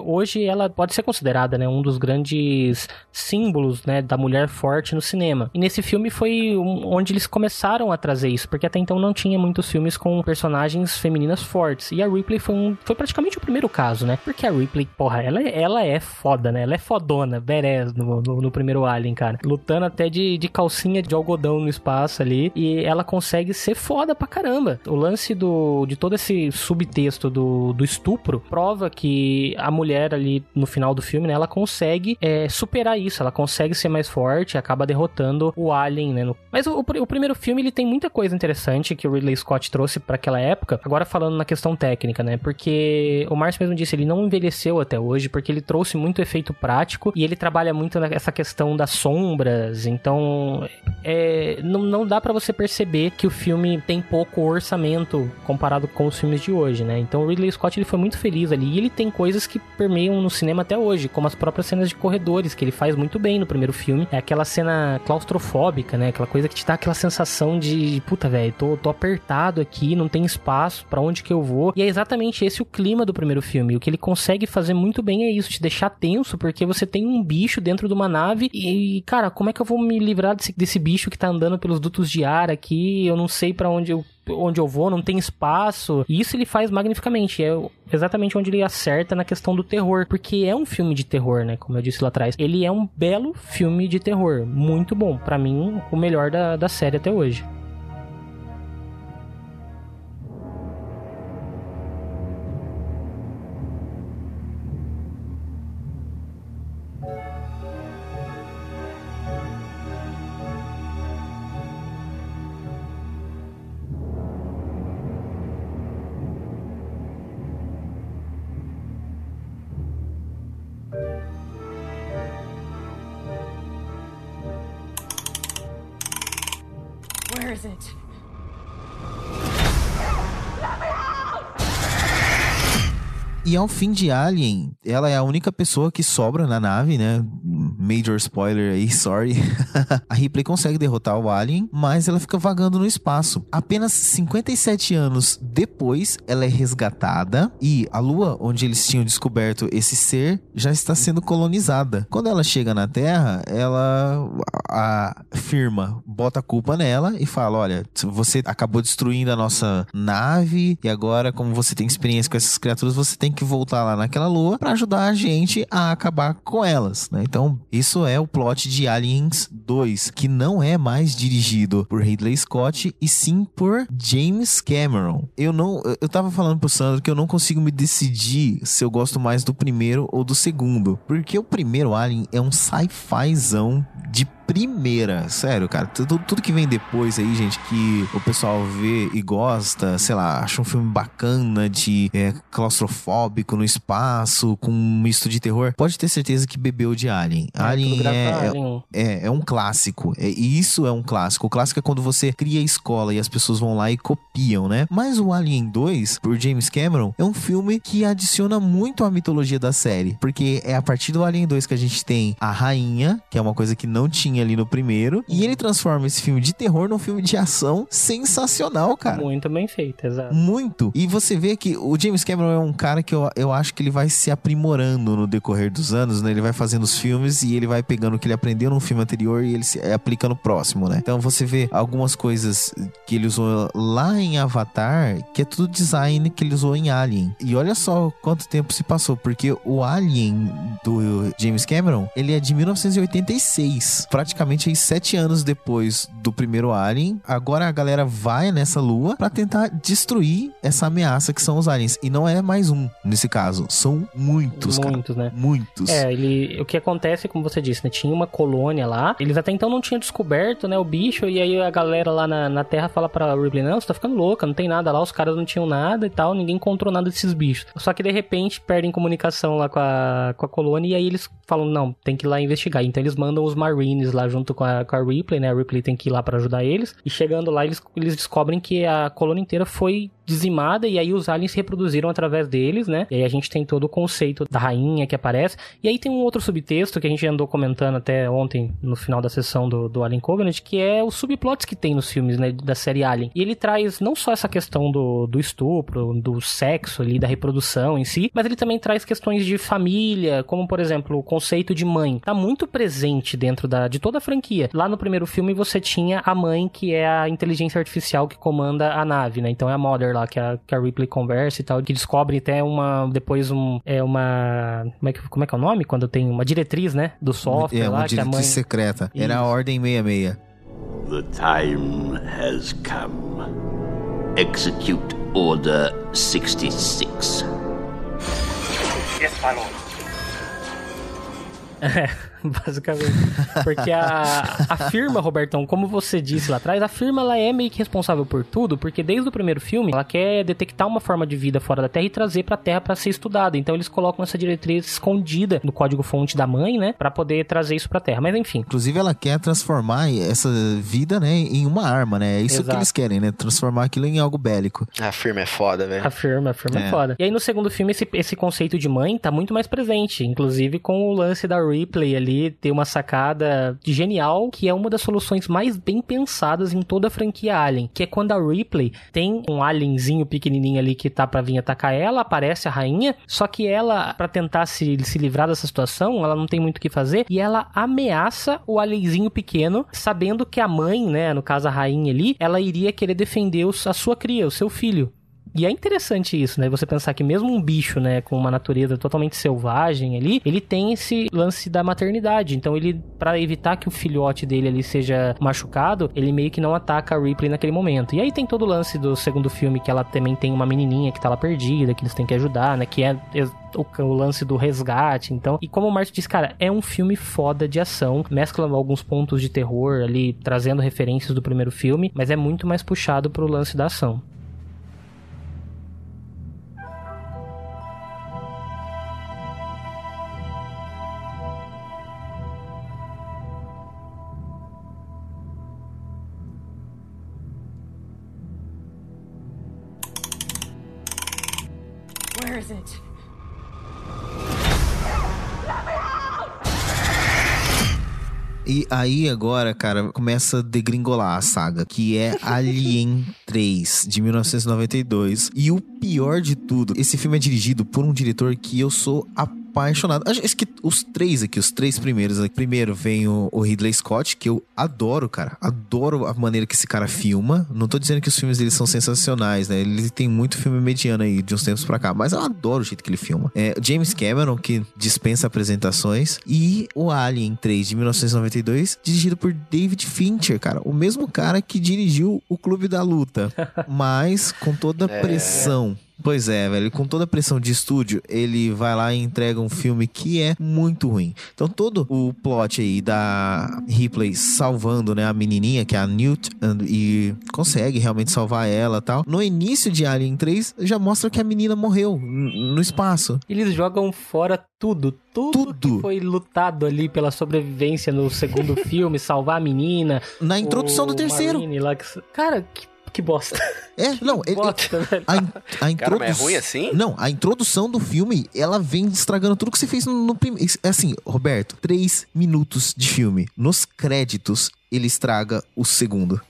hoje ela pode ser considerada, né? Um dos grandes símbolos, né? Da mulher forte no cinema. E nesse filme foi onde eles começaram a trazer isso, porque até então não tinha muitos filmes com personagens femininas fortes. E a Ripley foi, um, foi praticamente o primeiro caso, né? Porque a Ripley, porra, ela, é- ela é foda, né? Ela é fodona, badass no, no, no primeiro Alien, cara. Lutando até de, de calcinha de algodão no espaço ali. E ela consegue ser foda pra caramba. O lance do, de todo esse subtexto do, do estupro prova que a mulher ali no final do filme, né? Ela consegue é, superar isso. Ela consegue ser mais forte e acaba derrotando o Alien, né? no- Mas o, o pr- o primeiro filme, ele tem muita coisa interessante que o Ridley Scott trouxe pra aquela época. Agora falando na questão técnica, né? Porque o Márcio mesmo disse, ele não envelheceu até hoje, porque ele trouxe muito efeito prático e ele trabalha muito nessa questão das sombras. Então, é, não, não dá pra você perceber que o filme tem pouco orçamento comparado com os filmes de hoje, né? Então o Ridley Scott ele foi muito feliz ali e ele tem coisas que permeiam no cinema até hoje, como as próprias cenas de corredores que ele faz muito bem no primeiro filme. É aquela cena claustrofóbica, né? Aquela coisa que te dá aquela sensação de puta, velho, tô, tô apertado aqui, não tem espaço pra onde que eu vou. E é exatamente esse o clima do primeiro filme. O que ele consegue fazer muito bem é isso, te deixar tenso, porque você tem um bicho dentro de uma nave e, cara, como é que eu vou me livrar desse, desse bicho que tá andando pelos dutos de ar aqui? Eu não sei pra onde eu onde eu vou, não tem espaço. E isso ele faz magnificamente. É exatamente onde ele acerta na questão do terror. Porque é um filme de terror, né? Como eu disse lá atrás. Ele é um belo filme de terror. Muito bom. Pra mim, o melhor da, da série até hoje. Where is it? E ao fim de Alien, ela é a única pessoa que sobra na nave, né? Major spoiler aí, sorry. *laughs* a Ripley consegue derrotar o Alien, mas ela fica vagando no espaço. Apenas 57 anos depois, ela é resgatada e a lua onde eles tinham descoberto esse ser já está sendo colonizada. Quando ela chega na Terra, ela a firma bota a culpa nela e fala: "Olha, você acabou destruindo a nossa nave e agora como você tem experiência com essas criaturas, você tem que voltar lá naquela lua para ajudar a gente a acabar com elas, né? Então, Isso é o plot de Aliens 2, que não é mais dirigido por Ridley Scott e sim por James Cameron. Eu não, eu tava falando pro Sandro que eu não consigo me decidir se eu gosto mais do primeiro ou do segundo, porque o primeiro Alien é um sci-fizão de primeira, sério, cara. Tudo, tudo que vem depois aí, gente, que o pessoal vê e gosta, sei lá, acha um filme bacana de é, claustrofóbico no espaço, com um misto de terror, pode ter certeza que bebeu de Alien. Alien é, graças a é, Alien. é, é um clássico. É, e isso é um clássico. O clássico é quando você cria a escola e as pessoas vão lá e copiam, né? Mas o Alien 2, por James Cameron, é um filme que adiciona muito à mitologia da série. Porque é a partir do Alien 2 que a gente tem a rainha, que é uma coisa que não tinha ali no primeiro. E ele transforma esse filme de terror num filme de ação sensacional, cara. Muito bem feito, exato. Muito. E você vê que o James Cameron é um cara que eu, eu acho que ele vai se aprimorando no decorrer dos anos, né? Ele vai fazendo os filmes e ele vai pegando o que ele aprendeu no filme anterior e ele se aplica no próximo, né? Então você vê algumas coisas que ele usou lá em Avatar, que é tudo design que ele usou em Alien. E olha só quanto tempo se passou, porque o Alien do James Cameron, ele é de 1986. Praticamente aí sete anos depois do primeiro Alien. Agora a galera vai nessa lua pra tentar destruir essa ameaça que são os aliens. E não é mais um, nesse caso. São muitos, cara. Muitos, né? Muitos. É, ele, o que acontece, como você disse, né? Tinha uma colônia lá. Eles até então não tinham descoberto, né, o bicho. E aí a galera lá na, na Terra fala pra Ripley: Não, você tá ficando louca, não tem nada lá. Os caras não tinham nada e tal. Ninguém encontrou nada desses bichos. Só que de repente perdem comunicação lá com a, com a colônia. E aí eles falam: Não, tem que ir lá investigar. Então eles mandam os Marines lá junto com a, com a Ripley, né? A Ripley tem que ir lá pra ajudar eles. E chegando lá, eles, eles descobrem que a colônia inteira foi dizimada e aí os aliens se reproduziram através deles, né? E aí a gente tem todo o conceito da rainha que aparece. E aí tem um outro subtexto que a gente andou comentando até ontem no final da sessão do, do Alien Covenant, que é os subplots que tem nos filmes, né, da série Alien. E ele traz não só essa questão do, do estupro, do sexo ali, da reprodução em si, mas ele também traz questões de família, como por exemplo o conceito de mãe. Tá muito presente dentro da, de toda a franquia. Lá no primeiro filme você tinha a mãe que é a inteligência artificial que comanda a nave, né? Então é a Mother lá que a, que a Ripley conversa e tal, que descobre até uma depois um é uma como é que como é que é o nome quando tem uma diretriz, né, do software É uma lá que a diretriz mãe secreta. Era a Isso. Ordem 66. The time has come. Execute Order 66. *laughs* *laughs* Basicamente. Porque a, a firma, Robertão, como você disse lá atrás, a firma ela é meio que responsável por tudo, porque desde o primeiro filme ela quer detectar uma forma de vida fora da Terra e trazer pra Terra pra ser estudada. Então eles colocam essa diretriz escondida no código-fonte da mãe, né? Pra poder trazer isso pra Terra. Mas enfim. Inclusive, ela quer transformar essa vida, né, em uma arma, né? É isso que Exato. eles querem, né? Transformar aquilo em algo bélico. A firma é foda, velho. A firma, a firma é. É. foda. E aí no segundo filme esse, esse conceito de mãe tá muito mais presente, inclusive com o lance da Ripley ali ter uma sacada genial, que é uma das soluções mais bem pensadas em toda a franquia Alien, que é quando a Ripley tem um alienzinho pequenininho ali que tá pra vir atacar ela, aparece a rainha, só que ela, pra tentar se, se livrar dessa situação, ela não tem muito o que fazer, e ela ameaça o alienzinho pequeno, sabendo que a mãe, né, no caso a rainha ali, ela iria querer defender a sua cria, o seu filho. E é interessante isso, né? Você pensar que mesmo um bicho, né, com uma natureza totalmente selvagem ali, ele tem esse lance da maternidade. Então ele, pra evitar que o filhote dele ali seja machucado, ele meio que não ataca a Ripley naquele momento. E aí tem todo o lance do segundo filme que ela também tem uma menininha que tá lá perdida, que eles têm que ajudar, né? Que é o, o lance do resgate, então. E como o Márcio disse, cara, é um filme foda de ação, mescla alguns pontos de terror ali, trazendo referências do primeiro filme, mas é muito mais puxado pro lance da ação. Where is it? E aí agora, cara, começa a degringolar a saga, que é Alien *laughs* 3, de 1992. E o pior de tudo, esse filme é dirigido por um diretor que eu sou apaixonado apaixonado. Acho que os três aqui, os três primeiros. aqui. Primeiro vem o, o Ridley Scott, que eu adoro, cara. Adoro a maneira que esse cara filma. Não tô dizendo que os filmes dele são sensacionais, né? Ele tem muito filme mediano aí de uns tempos pra cá, mas eu adoro o jeito que ele filma. É, o James Cameron, que dispensa apresentações. E o Alien 3 de 1992, dirigido por David Fincher, cara. O mesmo cara que dirigiu o Clube da Luta, *laughs* mas com toda a pressão. Pois é, velho, com toda a pressão de estúdio, ele vai lá e entrega um filme que é muito ruim. Então todo o plot aí da Ripley salvando, né, a menininha, que é a Newt, e consegue realmente salvar ela e tal. No início de Alien 3, já mostra que a menina morreu no espaço. Eles jogam fora tudo, tudo, Tudo. que foi lutado ali pela sobrevivência no segundo *laughs* filme, salvar a menina. Na introdução do terceiro. Marine lá que- Cara, que, que bosta. É, não, ele, bosta, velho. a, a Cara, introdu- mas é ruim assim? Não, a introdução do filme, ela vem estragando tudo que você fez no, primeiro. É assim, Roberto, três minutos de filme. Nos créditos, ele estraga o segundo.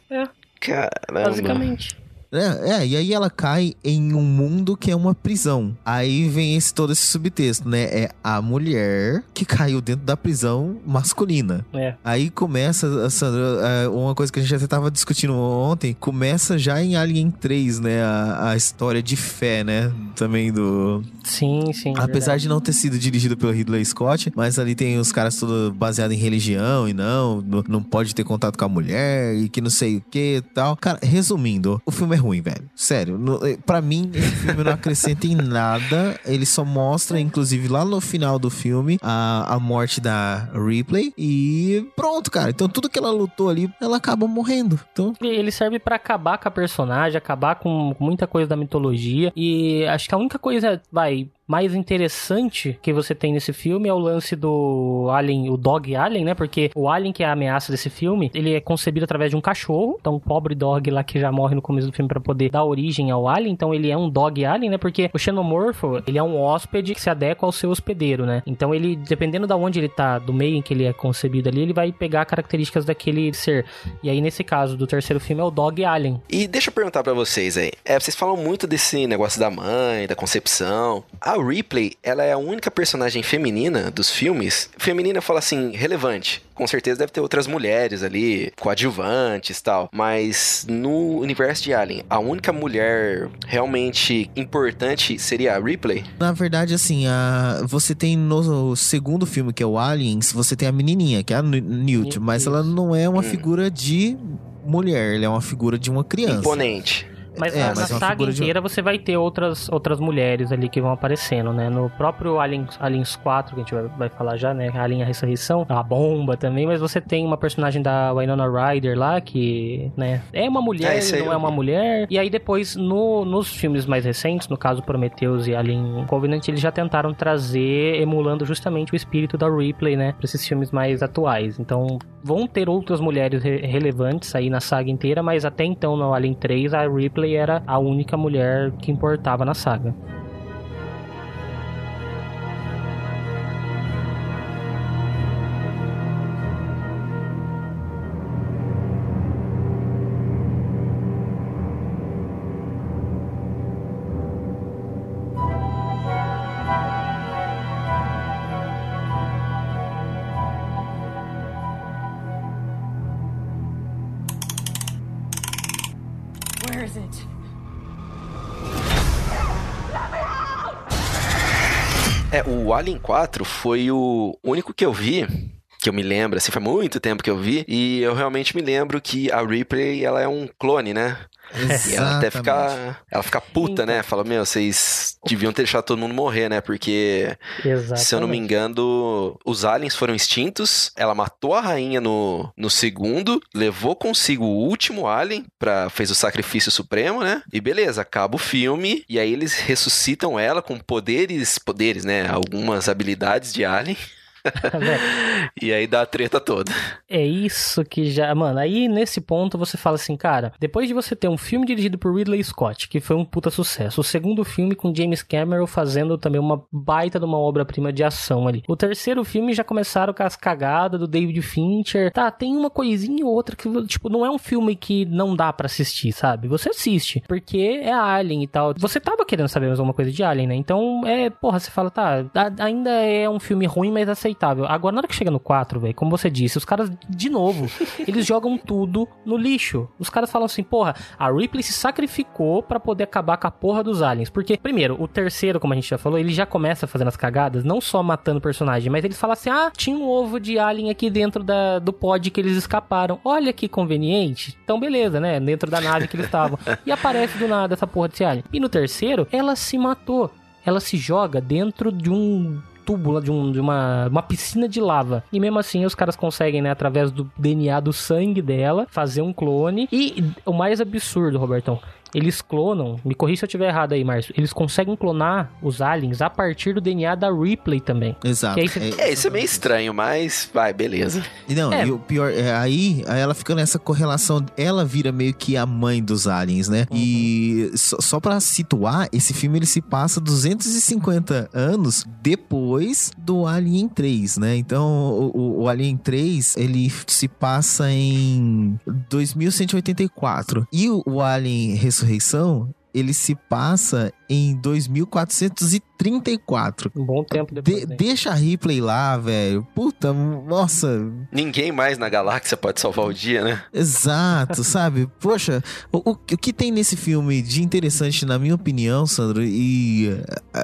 Caramba. Basicamente. É, é, e aí ela cai em um mundo que é uma prisão. Aí vem esse todo esse subtexto, né? É a mulher que caiu dentro da prisão masculina. É. Aí começa, Sandra, é, uma coisa que a gente até tava discutindo ontem, começa já em Alien 3, né? A, a história de fé, né? Também do. Sim, sim. Apesar de não ter sido dirigido pelo Ridley Scott, mas ali tem os caras tudo baseado em religião e não, não, não pode ter contato com a mulher e que não sei o que e tal. Cara, resumindo, o filme é ruim, velho. Sério, no, eh, pra mim, esse filme não acrescenta em nada. Ele só mostra, inclusive, lá no final do filme, a, a morte da Ripley e pronto, cara. Então tudo que ela lutou ali, ela acaba morrendo. Então, Ele- serve pra acabar com a personagem, acabar com muita coisa da mitologia. E acho que a única coisa, vai, mais interessante que você tem nesse filme é o lance do Alien, o Dog Alien, né? Porque o Alien, que é a ameaça desse filme, ele é concebido através de um cachorro. Então, o pobre dog lá que já morre no começo do filme pra poder dar origem ao Alien. Então, ele é um Dog Alien, né? Porque o xenomorfo, ele é um hóspede que se adequa ao seu hospedeiro, né? Então, ele, dependendo da onde ele tá, do meio em que ele é concebido ali, ele vai pegar características daquele ser. E aí, nesse caso do terceiro filme, é o Dog Alien. E deixa eu perguntar pra vocês aí. É, vocês falam muito desse negócio da mãe, da concepção. A Ripley, ela é a única personagem feminina dos filmes. Feminina fala assim, relevante. Com certeza deve ter outras mulheres ali, coadjuvantes e tal. Mas no universo de Alien, a única mulher realmente importante seria a Ripley? na verdade, assim, a, você tem no segundo filme, que é o Aliens, você tem a menininha, que é a Newt, mas ela não é uma Hum. figura de mulher, ela é uma figura de uma criança. Imponente. Mas É, na, mas na é saga figura de- inteira você vai ter outras, outras mulheres ali que vão aparecendo, né? No próprio Aliens, Aliens 4, que a gente vai, vai falar já, né? A linha Ressurreição, a bomba também, mas você tem uma personagem da Winona Ryder lá, que, né? É uma mulher, É, não é uma mulher. E aí depois, no, nos filmes mais recentes, no caso Prometheus e Alien Covenant, eles já tentaram trazer, emulando justamente o espírito da Ripley, né? Pra esses filmes mais atuais. Então, vão ter outras mulheres re- relevantes aí na saga inteira, mas até então no Alien 3 a Ripley era a única mulher que importava na saga. Alien 4 foi o único que eu vi, que eu me lembro, assim, faz muito tempo que eu vi, e eu realmente me lembro que a Ripley, ela é um clone, né? E ela até Exatamente. fica, ela fica puta, né? Fala, meu, vocês deviam ter deixado todo mundo morrer, né? Porque, Exatamente. se eu não me engano, os aliens foram extintos, ela matou a rainha no, no segundo, levou consigo o último alien, pra, fez o sacrifício supremo, né? E beleza, acaba o filme, e aí eles ressuscitam ela com poderes, poderes, né? Algumas habilidades de alien. *laughs* e aí dá a treta toda. É isso que já. Mano, aí nesse ponto você fala assim, cara, depois de você ter um filme dirigido por Ridley Scott, que foi um puta sucesso, o segundo filme com James Cameron fazendo também uma baita de uma obra-prima de ação ali. O terceiro filme já começaram com as cagadas do David Fincher. Tá, tem uma coisinha ou outra que, tipo, não é um filme que não dá para assistir, sabe? Você assiste, porque é Alien e tal. Você tava querendo saber mais alguma coisa de Alien, né? Então, é, porra, você fala, tá, ainda é um filme ruim, mas aceitável. Agora, na hora que chega no 4, velho, como você disse, os caras, de novo, *laughs* eles jogam tudo no lixo. Os caras falam assim, porra, a Ripley se sacrificou para poder acabar com a porra dos aliens. Porque, primeiro, o terceiro, como a gente já falou, ele já começa fazendo as cagadas, não só matando o personagem, mas eles falam assim, ah, tinha um ovo de alien aqui dentro da, do pod que eles escaparam. Olha que conveniente. Então, beleza, né? Dentro da nave que eles estavam. e aparece do nada essa porra desse alien. E no terceiro, ela se matou. Ela se joga dentro de um tubo, de, um, de uma, uma piscina de lava. E mesmo assim, os caras conseguem, né, através do DNA do sangue dela, fazer um clone. E o mais absurdo, Robertão, eles clonam, me corri se eu estiver errado aí, Márcio, eles conseguem clonar os aliens a partir do DNA da Ripley também. Exato. Aí você... É, isso é meio estranho, mas vai, beleza. Não, é. e o pior, é, aí, aí ela fica nessa correlação, ela vira meio que a mãe dos aliens, né? Uhum. E só, só pra situar, esse filme ele se passa 250 anos depois do Alien 3, né? Então, o, o Alien 3, ele se passa em 2184. E o, o Alien ressurreição, ele se passa em 2434. Um bom tempo depois. De, deixa a Ripley lá, velho. Puta, nossa. Ninguém mais na galáxia pode salvar o dia, né? Exato, *laughs* sabe? Poxa, o, o, o, que tem nesse filme de interessante, na minha opinião, Sandro, e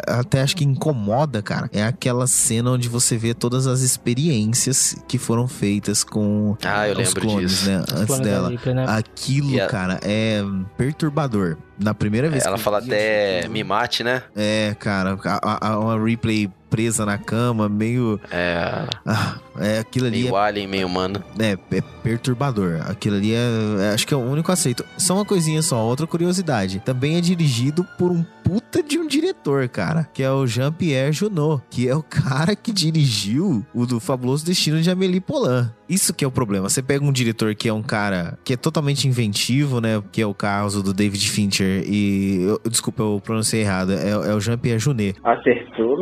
até acho que incomoda, cara, é aquela cena onde você vê todas as experiências que foram feitas com ah, eu os clones, disso. né? Antes dela. Ripley, né? Aquilo, yeah. cara, é perturbador. Na primeira vez. Ela fala até me mate, né? É, cara, a, a, uma replay presa na cama, meio. É. Ah, é aquilo ali. Meio é, alien, meio humano. É, é perturbador. Aquilo ali é, é, Acho que é o único aceito. Só uma coisinha só, outra curiosidade. Também é dirigido por um puta de um diretor, cara. Que é o Jean-Pierre Junot. Que é o cara que dirigiu o do Fabuloso Destino de Amélie Poulain. Isso que é o problema. Você pega um diretor que é um cara que é totalmente inventivo, né? Que é o caso do David Fincher e... Eu, desculpa, eu pronunciei errado. É, é o Jean-Pierre Junet. Acertou,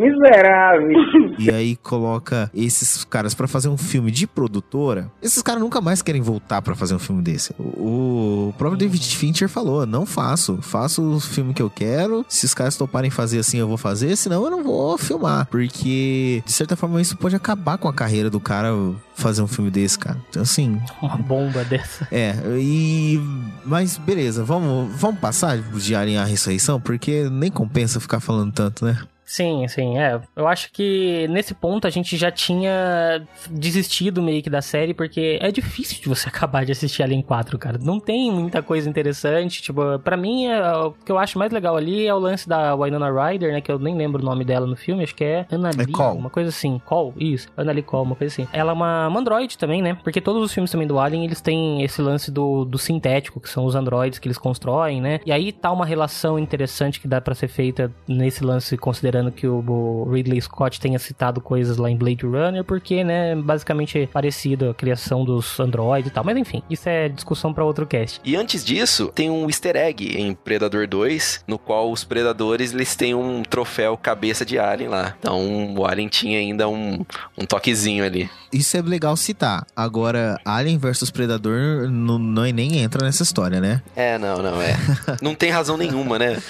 miserável. *laughs* E aí coloca esses caras para fazer um filme de produtora. Esses caras nunca mais querem voltar para fazer um filme desse. O, o próprio David Fincher falou, não faço. Faço o filme que eu quero. Se os caras toparem fazer assim, eu vou fazer. Senão eu não vou filmar. Porque, de certa forma, isso pode acabar com a carreira do cara fazer um filme desse, cara. Então, assim. Uma bomba dessa. É, e. Mas beleza, vamos, vamos passar de Alien à Ressurreição, porque nem compensa ficar falando tanto, né? Sim, sim, é. Eu acho que nesse ponto a gente já tinha desistido meio que da série, porque é difícil de você *laughs* acabar de assistir Alien 4, cara. Não tem muita coisa interessante. Tipo, para mim, é, o que eu acho mais legal ali é o lance da Winona Ryder, né? Que eu nem lembro o nome dela no filme, acho que é Anna Lee, é uma coisa assim. Call, isso. Anna Lee Call, uma coisa assim. Ela é uma, uma android também, né? Porque todos os filmes também do Alien, eles têm esse lance do, do sintético, que são os androids que eles constroem, né? E aí tá uma relação interessante que dá para ser feita nesse lance, considerando considerando que o Ridley Scott tenha citado coisas lá em Blade Runner, porque, né, basicamente é parecido a criação dos androides e tal. Mas enfim, isso é discussão para outro cast. E antes disso, tem um easter egg em Predador 2, no qual os predadores eles têm um troféu cabeça de alien lá. Então o alien tinha ainda um, um toquezinho ali. Isso é legal citar. Agora, Alien versus Predador não, não nem entra nessa história, né? É, não, não, é. *laughs* não tem razão nenhuma, né?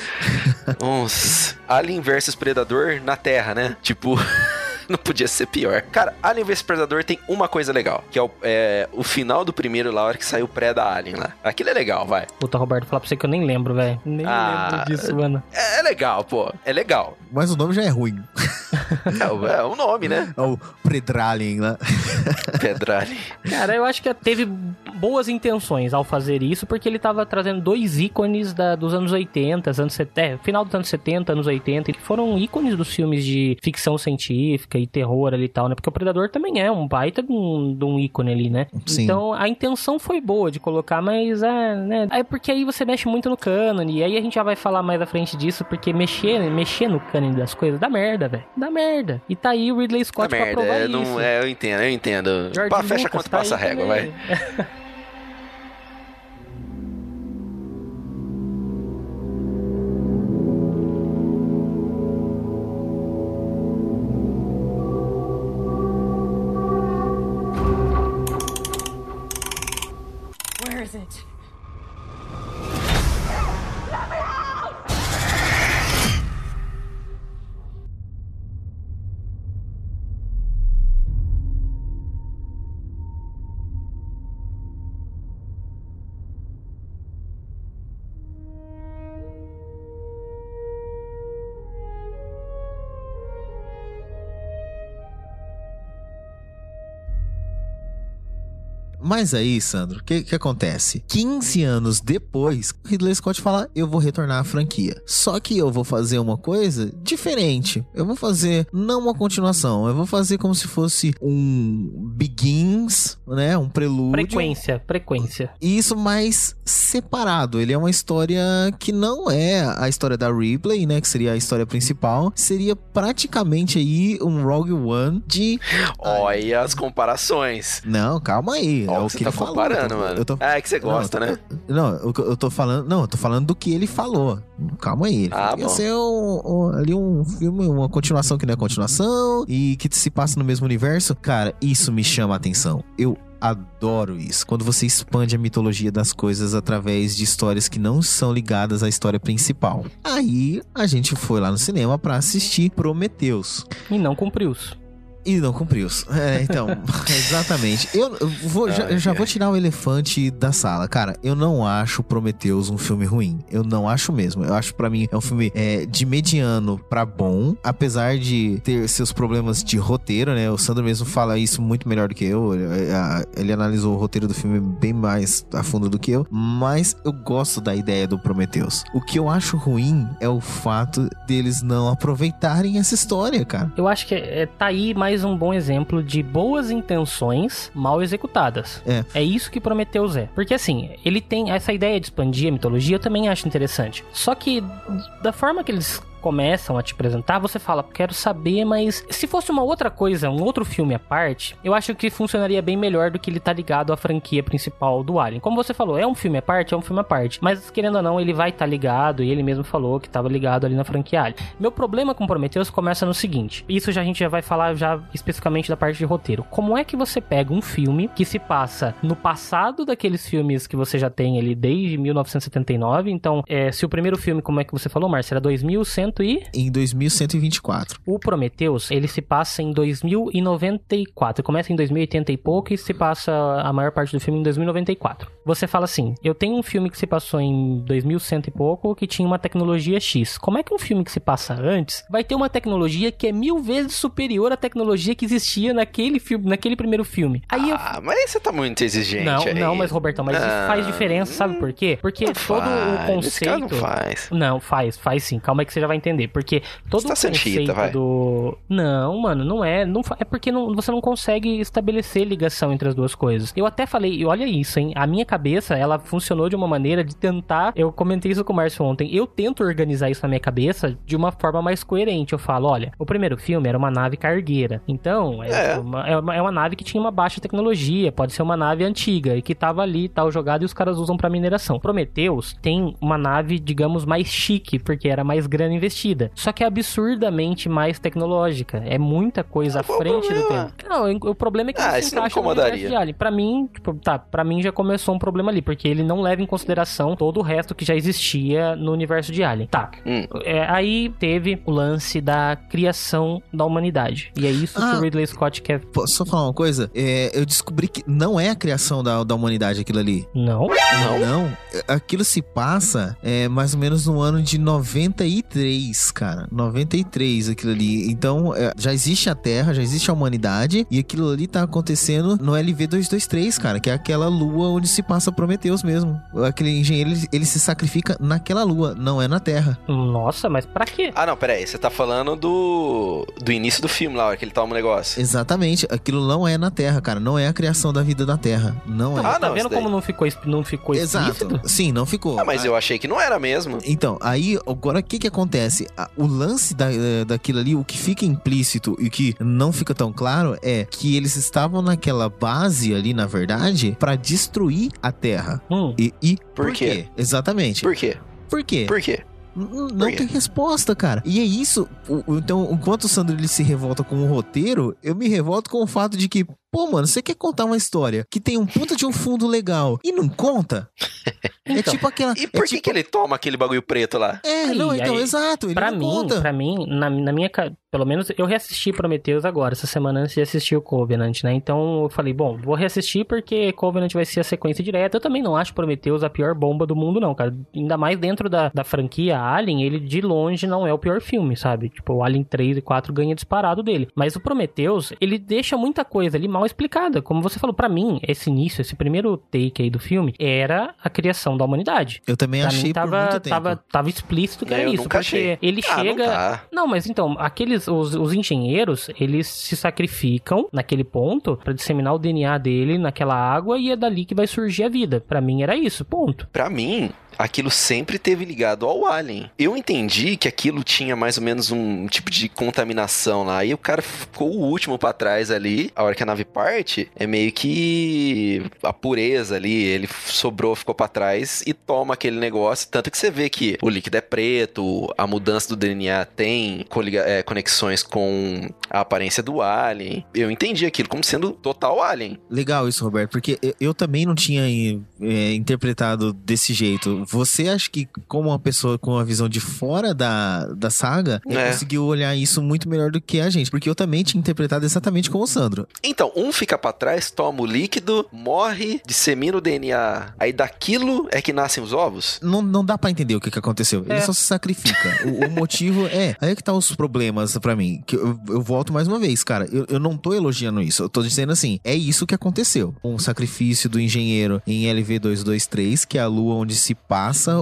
Uns Alien versus Predador na Terra, né? Tipo. *laughs* não podia ser pior. Cara, Alien vs Predador tem uma coisa legal, que é o, é o, final do primeiro lá, a hora que saiu o pré da Alien lá. Aquilo é legal, vai. Puta, Roberto, falar pra você que eu nem lembro, velho. Nem ah, lembro disso, mano. É, é, legal, pô. É legal. Mas o nome já é ruim. *laughs* É, é o nome, né? É o Predralien lá. Pedralien. Cara, eu acho que teve boas intenções ao fazer isso, porque ele tava trazendo dois ícones da, dos anos 80, anos 70, é, final dos anos 70, anos 80, que foram ícones dos filmes de ficção científica e terror ali e tal, né? Porque o Predador também é um baita de um, de um ícone ali, né? Sim. Então a intenção foi boa de colocar, mas é, né? É porque aí você mexe muito no cânone, e aí a gente já vai falar mais à frente disso, porque mexer, mexer no cânone das coisas dá merda, velho. Dá merda. E tá aí o Ridley Scott Tá pra merda, provar é, isso. não, é, eu entendo, eu entendo. George Pá, fecha Lucas quanto tá passa a aí régua, vai. também. *laughs* Mas aí, Sandro, o que, que acontece? 15 anos depois, o Ridley Scott fala: Eu vou retornar à franquia. Só que eu vou fazer uma coisa diferente. Eu vou fazer não uma continuação, eu vou fazer como se fosse um Begins, né? Um prelúdio. Frequência, frequência. E isso mais separado. Ele é uma história que não é a história da Ripley, né? Que seria a história principal. Seria praticamente aí um Rogue One de. Olha as comparações. Não, calma aí. Ó, é o você que tá ele falou. comparando, tô- mano. Eu tô... Ah, é que você gosta, não, eu né? tô- Não, eu, eu tô falando. Não, eu tô falando do que ele falou. Calma aí. Ele Ah, falou que ia bom. ser um- um- ali um filme, uma continuação que não é continuação e que se passa no mesmo universo. Cara, isso me chama a atenção. Eu adoro isso. Quando você expande a mitologia das coisas através de histórias que não são ligadas à história principal. Aí a gente foi lá no cinema pra assistir Prometheus. E não cumpriu-se. E não cumpriu. É, então, *laughs* exatamente. Eu, vou, já, eu já vou tirar o elefante da sala. Cara, eu não acho Prometheus um filme ruim. Eu não acho mesmo. Eu acho pra mim é um filme é, de mediano pra bom, apesar de ter seus problemas de roteiro, né? O Sandro mesmo fala isso muito melhor do que eu. Ele, a- ele analisou o roteiro do filme bem mais a fundo do que eu, mas eu gosto da ideia do Prometheus. O que eu acho ruim é o fato deles não aproveitarem essa história, cara. Eu acho que é, tá aí mais um bom exemplo de boas intenções mal executadas. É. É isso que Prometheus é. Porque assim, ele tem essa ideia de expandir a mitologia, eu também acho interessante. Só que da forma que eles começam a te apresentar, você fala, quero saber, mas se fosse uma outra coisa, um outro filme à parte, eu acho que funcionaria bem melhor do que ele tá ligado à franquia principal do Alien. Como você falou, é um filme à parte, é um filme à parte, mas querendo ou não, ele vai estar ligado, e ele mesmo falou que estava ligado ali na franquia Alien. Meu problema com Prometheus começa no seguinte, isso já a gente já vai falar já especificamente da parte de roteiro. Como é que você pega um filme que se passa no passado daqueles filmes que você já tem ali desde 1979, então, é, se o primeiro filme, como é que você falou, Márcio, era 2100 e... Em 2124. O Prometheus, ele se passa em 2094. Começa em 2080 e pouco e se passa a maior parte do filme em 2094. Você fala assim: eu tenho um filme que se passou em 2100 e pouco que tinha uma tecnologia X. Como é que um filme que se passa antes vai ter uma tecnologia que é mil vezes superior à tecnologia que existia naquele filme, naquele primeiro filme? Aí eu Ah, mas você tá muito exigente não, aí. não, mas Robertão, mas isso Ah, faz diferença, sabe por quê? Porque não todo faz, o conceito. não faz. Não, faz, faz sim. Calma aí que você já vai entender. Porque todo Você tá o conceito do. Não, mano, não é. Não É porque não- você não consegue estabelecer ligação entre as duas coisas. Eu até falei, e olha isso, hein? A minha cabeça, ela funcionou de uma maneira de tentar. Eu comentei isso com o Márcio ontem. Eu tento organizar isso na minha cabeça de uma forma mais coerente. Eu falo, olha, o primeiro filme era uma nave cargueira. Então, é, É. Uma, é, uma, é uma nave que tinha uma baixa tecnologia. Pode ser uma nave antiga e que tava ali, tal, jogada e os caras usam pra mineração. Prometheus tem uma nave, digamos, mais chique, porque era mais grana investida. Só que é absurdamente mais tecnológica. É muita coisa à Qual o frente do tempo. Não, o problema é que Ah, não se não encaixa no incomodaria. universo de Alien. Pra mim, tipo, tá, pra mim já começou um problema ali, porque ele não leva em consideração todo o resto que já existia no universo de Alien. Tá. Hum. É, aí teve o lance da criação da humanidade. E é isso que Ah. o Ridley Scott quer. Posso só falar uma coisa? É, eu descobri que não é a criação da, da humanidade aquilo ali. Não? Não. Não. Aquilo se passa é, mais ou menos no ano de 93 93, cara. 93 aquilo ali. Então, é, já existe a Terra, já existe a humanidade, e aquilo ali tá acontecendo no LV-223, cara, que é aquela lua onde se passa Prometheus mesmo. Aquele engenheiro, ele, ele se sacrifica naquela lua, não é na Terra. Nossa, mas pra quê? Ah, não, peraí. Você tá falando do, do início do filme lá, que ele toma um negócio. Exatamente, aquilo não é na Terra, cara. Não é a criação da vida da Terra. Não é. Ah, tá não, vendo isso daí. como não ficou, não ficou Exato. explícito? Sim, não ficou. Ah, mas eu achei que não era mesmo. Então, aí, agora o que que acontece? A- O lance da, eh, daquilo ali, o que fica implícito e que não fica tão claro é que eles estavam naquela base ali, na verdade, pra destruir a Terra. Hum. E, e Por quê? Exatamente. Por quê? Por quê? Por quê? Não tem resposta, cara. E é isso. Então, enquanto o Sandro ele se revolta com o roteiro, eu me revolto com o fato de que, pô, mano, você quer contar uma história que tem um puta de um fundo legal e não conta? *laughs* é Então, tipo aquela. E por é que, tipo- que ele toma aquele bagulho preto lá? É, Aí, não, então, aí, exato. Ele Pra não mim, conta. pra mim, na, na minha. Pelo menos eu reassisti Prometheus agora, essa semana antes de assistir o Covenant, né? Então eu falei, bom, vou reassistir porque Covenant vai ser a sequência direta. Eu também não acho Prometheus a pior bomba do mundo, não, cara. Ainda mais dentro da, da franquia Alien, ele de longe não é o pior filme, sabe? Tipo, o Alien 3 e 4 ganha disparado dele. Mas o Prometheus, ele deixa muita coisa ali mal explicada. Como você falou, pra mim, esse início, esse primeiro take aí do filme, era a criação da humanidade. Eu também Pra achei mim por tava, muito tempo. tava, tava explícito que É, era eu isso. nunca porque achei. ele Ah, não chega. tá. Não, mas então, aqueles. Os, os engenheiros, eles se sacrificam naquele ponto pra disseminar o DNA dele naquela água e é dali que vai surgir a vida. Pra mim era isso, ponto. Pra mim, aquilo sempre teve ligado ao Alien. Eu entendi que aquilo tinha mais ou menos um tipo de contaminação lá. E o cara ficou o último pra trás ali. A hora que a nave parte, é meio que a pureza ali. Ele sobrou, ficou pra trás e toma aquele negócio. Tanto que você vê que o líquido é preto, a mudança do DNA tem é, conexões com a aparência do Alien. Eu entendi aquilo como sendo total Alien. Legal isso, Roberto, porque eu, eu também não tinha é, interpretado desse jeito. Você acha que, como uma pessoa com uma visão de fora da, da saga, É. conseguiu olhar isso muito melhor do que a gente? Porque eu também tinha interpretado exatamente como o Sandro. Então, um fica pra trás, toma o líquido, morre, dissemina o DNA. Aí daquilo é que nascem os ovos? Não, não dá pra entender o que, que aconteceu. Ele É. só se sacrifica. o, o motivo é. Aí é que tá os problemas pra mim. Que eu, eu volto mais uma vez, cara. Eu, eu não tô elogiando isso. Eu tô dizendo assim: é isso que aconteceu. Um sacrifício do engenheiro em LV223, que é a lua onde se passa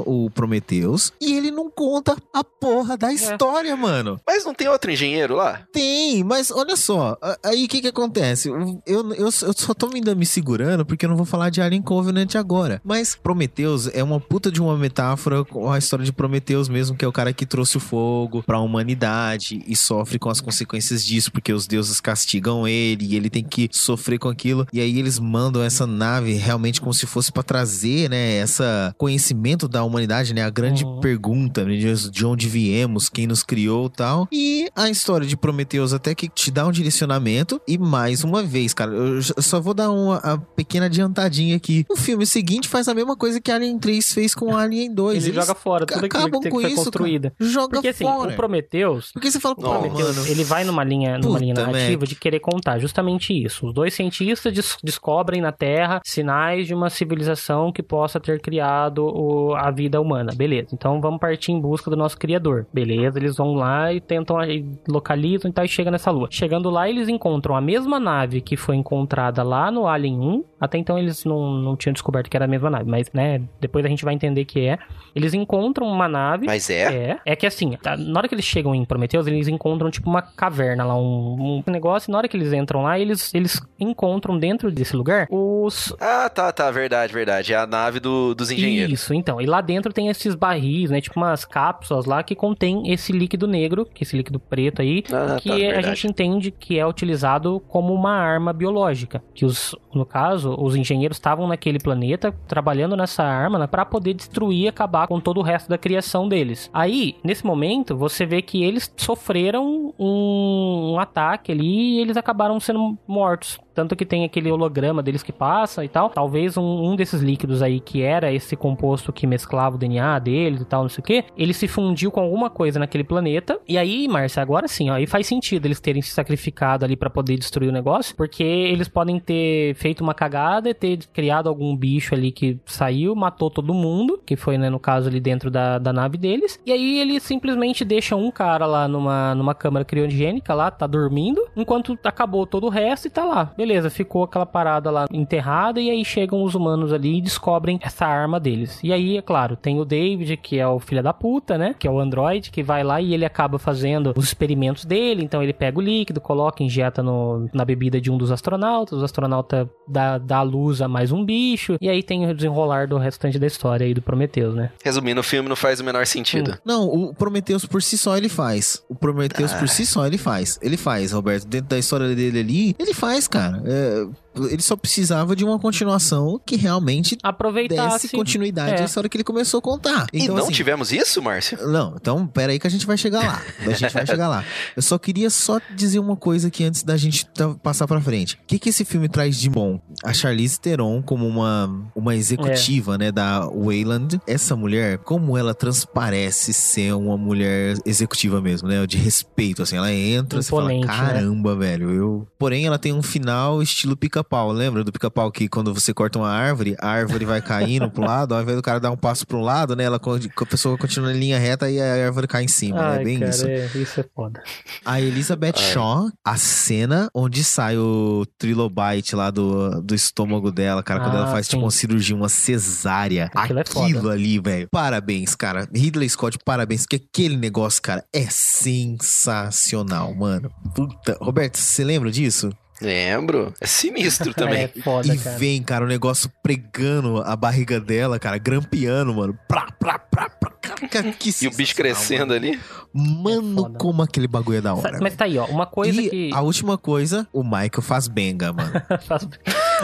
o Prometheus. E ele não conta a porra da história, mano. Mas não tem outro engenheiro lá? Tem, mas olha só, aí o que que acontece? Eu, eu, eu só tô ainda me segurando porque eu não vou falar de Alien Covenant agora. Mas Prometheus é uma puta de uma metáfora com a história de Prometheus mesmo, que é o cara que trouxe o fogo pra humanidade e sofre com as consequências disso, porque os deuses castigam ele e ele tem que sofrer com aquilo. E aí eles mandam essa nave realmente como se fosse pra trazer, né, essa conhecimento da humanidade, né, a grande Uhum. pergunta né, de de onde viemos, quem nos criou e tal. E a história de Prometheus até que te dá um direcionamento. E mais uma vez, cara, eu só vou dar uma a pequena adiantadinha aqui. O filme seguinte faz a mesma coisa que Alien 3 fez com Alien 2. Ele Eles joga fora tudo aquilo acabam que, com foi isso, construída. cara. Joga Porque assim, fora. o Prometheus, Porque você fala, Não, Prometheus, mano. ele vai numa linha, numa linha narrativa Mac. de querer contar justamente isso. Os dois cientistas des- descobrem na Terra sinais de uma civilização que possa ter criado o- a vida humana. Beleza. Então vamos partir em busca do nosso criador. Beleza, eles vão lá e tentam e localizam e tal e chega nessa lua. Chegando lá, eles encontram a mesma nave que foi encontrada lá no Alien 1. Até então eles não, não tinham descoberto que era a mesma nave, mas né, depois a gente vai entender que é. Eles encontram uma nave Mas é? é, é que assim, tá, na hora que eles chegam em Prometheus, eles encontram tipo uma caverna lá, um, um negócio, e na hora que eles entram lá, eles, eles encontram dentro desse lugar os. Ah, tá, tá, verdade, verdade. É a nave do- dos engenheiros. Isso, então. E lá dentro tem esses barris, né? Tipo umas cápsulas lá que contém esse líquido negro, que é esse líquido preto aí, Ah, que tá, a verdade. gente entende que é utilizado como uma arma biológica. Que os, no caso, os engenheiros estavam naquele planeta trabalhando nessa arma né, para poder destruir e acabar com todo o resto da criação deles. Aí, nesse momento, você vê que eles sofreram um, um ataque ali e eles acabaram sendo mortos Tanto que tem aquele holograma deles que passa e tal. Talvez um, um desses líquidos aí, que era esse composto que mesclava o DNA deles e tal, não sei o que, ele se fundiu com alguma coisa naquele planeta. E aí, Márcia, agora sim, ó, aí faz sentido eles terem se sacrificado ali para poder destruir o negócio, porque eles podem ter feito uma cagada e ter criado algum bicho ali que saiu, matou todo mundo, que foi, né, no caso ali dentro da, da nave deles. E aí eles simplesmente deixam um cara lá numa, numa câmara criogênica lá, tá dormindo, enquanto acabou todo o resto e tá lá. Beleza, ficou aquela parada lá enterrada e aí chegam os humanos ali e descobrem essa arma deles. E aí, é claro, tem o David, que é o filho da puta, né? Que é o android, que vai lá e ele acaba fazendo os experimentos dele. Então ele pega o líquido, coloca, injeta no, na bebida de um dos astronautas. O astronauta dá, dá luz a mais um bicho. E aí tem o desenrolar do restante da história aí do Prometheus, né? Resumindo, o filme não faz o menor sentido. Não, o Prometheus por si só ele faz. O Prometheus por si só ele faz. Ele faz, Roberto. Dentro da história dele ali, ele faz, cara. É, ele só precisava de uma continuação que realmente Aproveitasse. desse continuidade É. à história que ele começou a contar. E Então, não assim, tivemos isso, Márcio? Não, então pera aí que a gente vai chegar lá. A gente vai chegar lá. Eu só queria só dizer uma coisa aqui antes da gente passar pra frente. O que, que esse filme traz de bom? A Charlize Theron como uma, uma executiva, né, da Wayland. Essa mulher, como ela transparece ser uma mulher executiva mesmo, né? De respeito, assim. Ela entra, você fala, Imponente, né? caramba, velho. Eu... Porém, ela tem um final estilo pica-pau. Lembra do pica-pau que quando você corta uma árvore, a árvore vai caindo pro lado, ao invés do cara dar um passo pro lado, né? Ela, a pessoa continua em linha reta e a árvore cai em cima, né? Ai, É bem cara, isso. é- isso é foda. A Elizabeth Ai. Shaw, a cena onde sai o trilobite lá do, do estômago dela, cara, quando Ah, ela faz tipo sim. uma cirurgia, uma cesárea. Aquilo é foda. Aquilo ali, velho. Parabéns, cara. Ridley Scott, parabéns, porque aquele negócio, cara, é sensacional, mano. Puta. Roberto, você lembra disso? Lembro. É sinistro *laughs* também. É foda, e cara. vem, cara, o negócio pregando a barriga dela, cara, grampeando, mano. Plá, plá, plá, plá. Cara, que *laughs* E o bicho crescendo ali. Mano, foda. como aquele bagulho é da hora. Mas tá aí, ó. Uma coisa e que. a última coisa, o Michael faz benga, mano. *laughs* Faz-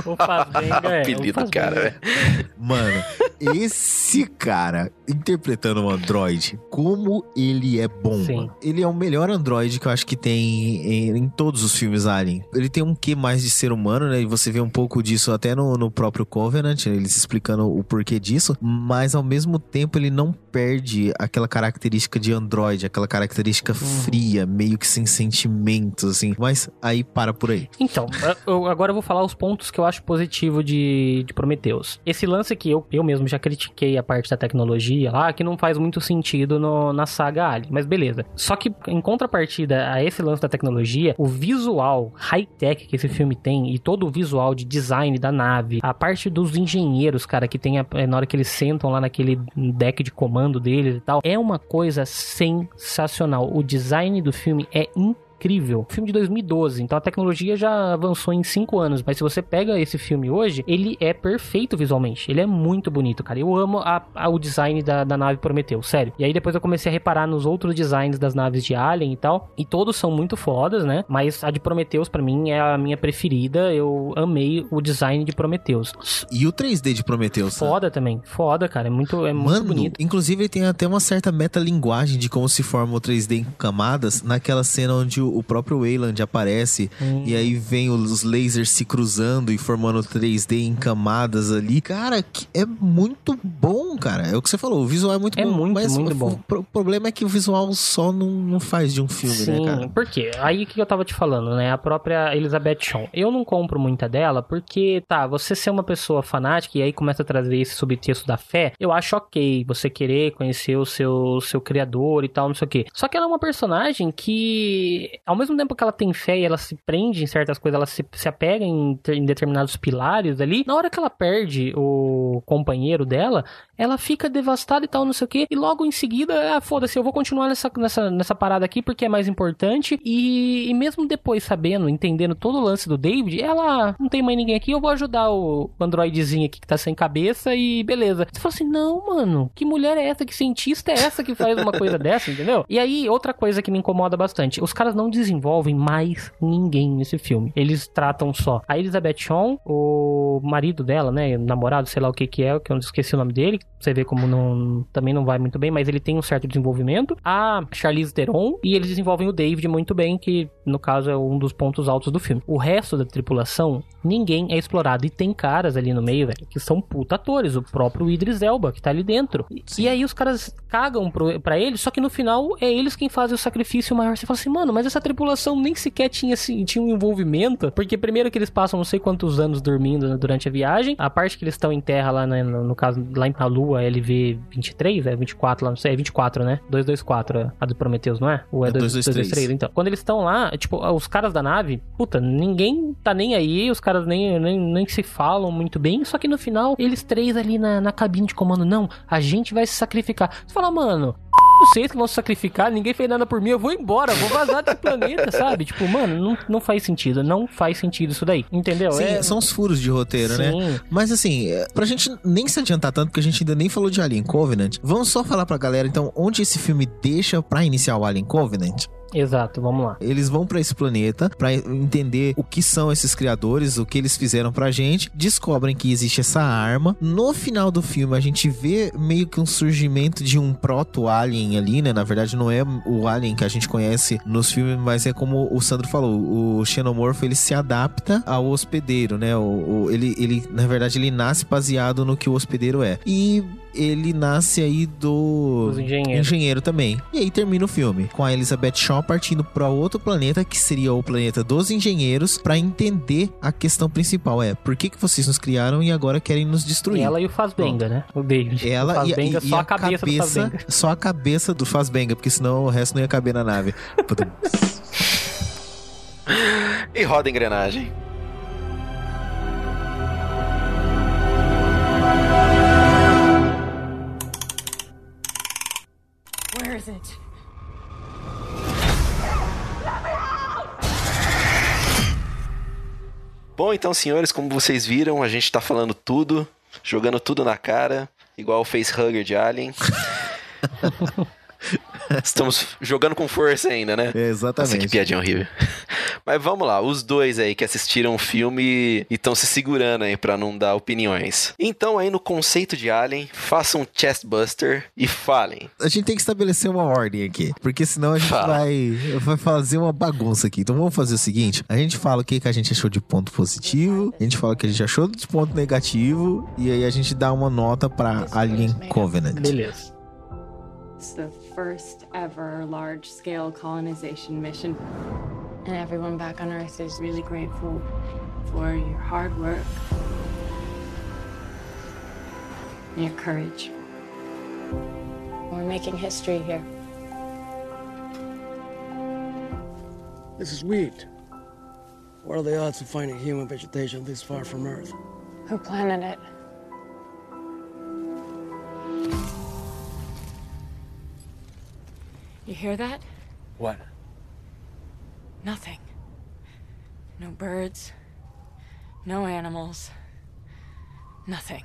o Fazbenga é. apelido o cara, velho. Mano, esse cara interpretando um androide, como ele é bom, Sim. mano. Ele é o melhor androide que eu acho que tem em, em todos os filmes Alien. Ele tem um quê mais de ser humano, né? E você vê um pouco disso até no, no próprio Covenant, eles explicando o porquê disso. Mas ao mesmo tempo ele não perde aquela característica de androide, aquela característica fria, meio que sem sentimentos, assim. Mas aí para por aí. Então, eu- agora eu vou falar os pontos que eu acho positivo de, de Prometheus. Esse lance que eu, eu mesmo já critiquei a parte da tecnologia lá, que não faz muito sentido no- na saga Alien, mas beleza. Só que em contrapartida a esse lance da tecnologia, o visual high-tech que esse filme tem e todo o visual de design da nave, a parte dos engenheiros, cara, que tem a- é, na hora que eles sentam lá naquele deck de comando deles e tal, é uma coisa sensacional. O design do filme é incrível incrível. Filme de 2012, então a tecnologia já avançou em 5 anos, mas se você pega esse filme hoje, ele é perfeito visualmente. Ele é muito bonito, cara. Eu amo a- a- o design da, da nave Prometeu, sério. E aí depois eu comecei a reparar nos outros designs das naves de Alien e tal, e todos são muito fodas, né? Mas a de Prometheus pra mim é a minha preferida. Eu amei o design de Prometheus. E o 3D de Prometheus? né? Foda também, foda, cara. É muito, é muito Mano, bonito. inclusive tem até uma certa metalinguagem de como se forma o 3D em camadas naquela cena onde o, o próprio Wayland aparece Hum. e aí vem os lasers se cruzando e formando 3D em camadas ali. Cara, que é muito bom, cara. É o que você falou, o visual é muito É bom. muito, mas muito o, bom. o pro- problema é que o visual só não, não faz de um filme, Sim, né, cara? por quê? Aí o que eu tava te falando, né? A própria Elizabeth Shaw. Eu não compro muita dela porque, tá, você ser uma pessoa fanática e aí começa a trazer esse subtexto da fé, eu acho ok. Você querer conhecer o seu, seu criador e tal, não sei o quê. Só que ela é uma personagem que, ao mesmo tempo que ela tem fé e ela se prende em certas coisas, ela se, se apega em, em determinados pilares ali, na hora que ela perde o companheiro dela, ela fica devastada e tal, não sei o quê, e logo em seguida, ah, foda-se, eu vou continuar nessa, nessa, nessa parada aqui porque é mais importante, e, e mesmo depois sabendo, entendendo todo o lance do David, ela não tem mais ninguém aqui, eu vou ajudar o androidezinho aqui que tá sem cabeça e beleza. Você fala assim, não, mano, que mulher é essa, que cientista é essa que faz uma coisa *laughs* dessa, entendeu? E aí, outra coisa que me incomoda bastante, os caras não desenvolvem mais ninguém nesse filme. Eles tratam só a Elizabeth Shaw, o marido dela, né? Namorado, sei lá o que que é, que eu não esqueci o nome dele. Você vê como não, também não vai muito bem, mas ele tem um certo desenvolvimento. A Charlize Theron e eles desenvolvem o David muito bem, que no caso é um dos pontos altos do filme. O resto da tripulação, ninguém é explorado. E tem caras ali no meio, velho, que são puta atores. O próprio Idris Elba, que tá ali dentro. E, e aí os caras cagam pro, pra eles, só que no final é eles quem fazem o sacrifício maior. Você fala assim, mano, mas essa tripulação nem sequer tinha, assim, tinha um envolvimento. Porque primeiro que eles passam não sei quantos anos dormindo durante a viagem. A parte que eles estão em terra lá, né, no, no caso, lá na Lua, LV-23, é 24 lá, não sei, é 24, né? 224, a do Prometheus, não é? Ou é, É 223? Então, quando eles estão lá, tipo, os caras da nave, puta, ninguém tá nem aí, os caras nem, nem, nem se falam muito bem, só que no final, eles três ali na, na cabine de comando, não, a gente vai se sacrificar. Você fala, mano, vocês que vão se sacrificar, ninguém fez nada por mim, eu vou embora, vou vazar desse planeta, *laughs* sabe? Tipo, mano, não, não faz sentido, não faz sentido isso daí, entendeu? Sim, É- são os furos de roteiro, né? Sim. Mas assim, é, pra gente nem se adiantar tanto, porque a gente ainda nem falou de Alien Covenant, vamos só falar pra galera, então, onde esse filme deixa pra iniciar o Alien Covenant? Exato, vamos lá. Eles vão pra esse planeta pra entender o que são esses criadores, o que eles fizeram pra gente, descobrem que existe essa arma. No final do filme a gente vê meio que um surgimento de um proto-alien ali, né? Na verdade não é o alien que a gente conhece nos filmes, mas é como o Sandro falou, o xenomorfo ele se adapta ao hospedeiro, né? O, o- ele, ele, na verdade, ele nasce baseado no que o hospedeiro é. E ele nasce aí do Dos engenheiros. engenheiro também. E aí termina o filme com a Elizabeth Shaw partindo para outro planeta que seria o planeta dos engenheiros pra entender a questão principal é por que que vocês nos criaram e agora querem nos destruir. Ela e o Fazbenga, né? O David. Ela o e, Fazbenga, e- e só a cabeça, do Fazbenga. só a cabeça do Fazbenga, porque senão o resto não ia caber na nave. *laughs* Puta, E roda a engrenagem. Bom, então, senhores, como vocês viram, a gente tá falando tudo, jogando tudo na cara, igual o facehugger de Alien. *laughs* Estamos jogando com força ainda, né? É, Nossa, que exatamente. piadinha horrível. Mas vamos lá, os dois aí que assistiram o filme e estão se segurando aí pra não dar opiniões. Então, aí no conceito de Alien, façam um chestbuster e falem. A gente tem que estabelecer uma ordem aqui, porque senão a gente Fala. vai, vai fazer uma bagunça aqui. Então vamos fazer o seguinte: a gente fala o que, que a gente achou de ponto positivo, a gente fala o que a gente achou de ponto negativo, e aí a gente dá uma nota pra Alien Covenant. Beleza. It's the first ever large scale colonization mission. And everyone back on Earth is really grateful for your hard work and your courage. We're making history here. This is wheat. What are the odds of finding human vegetation this far from Earth? Who planted it? You hear that? What? Nothing. No birds. No animals. Nothing.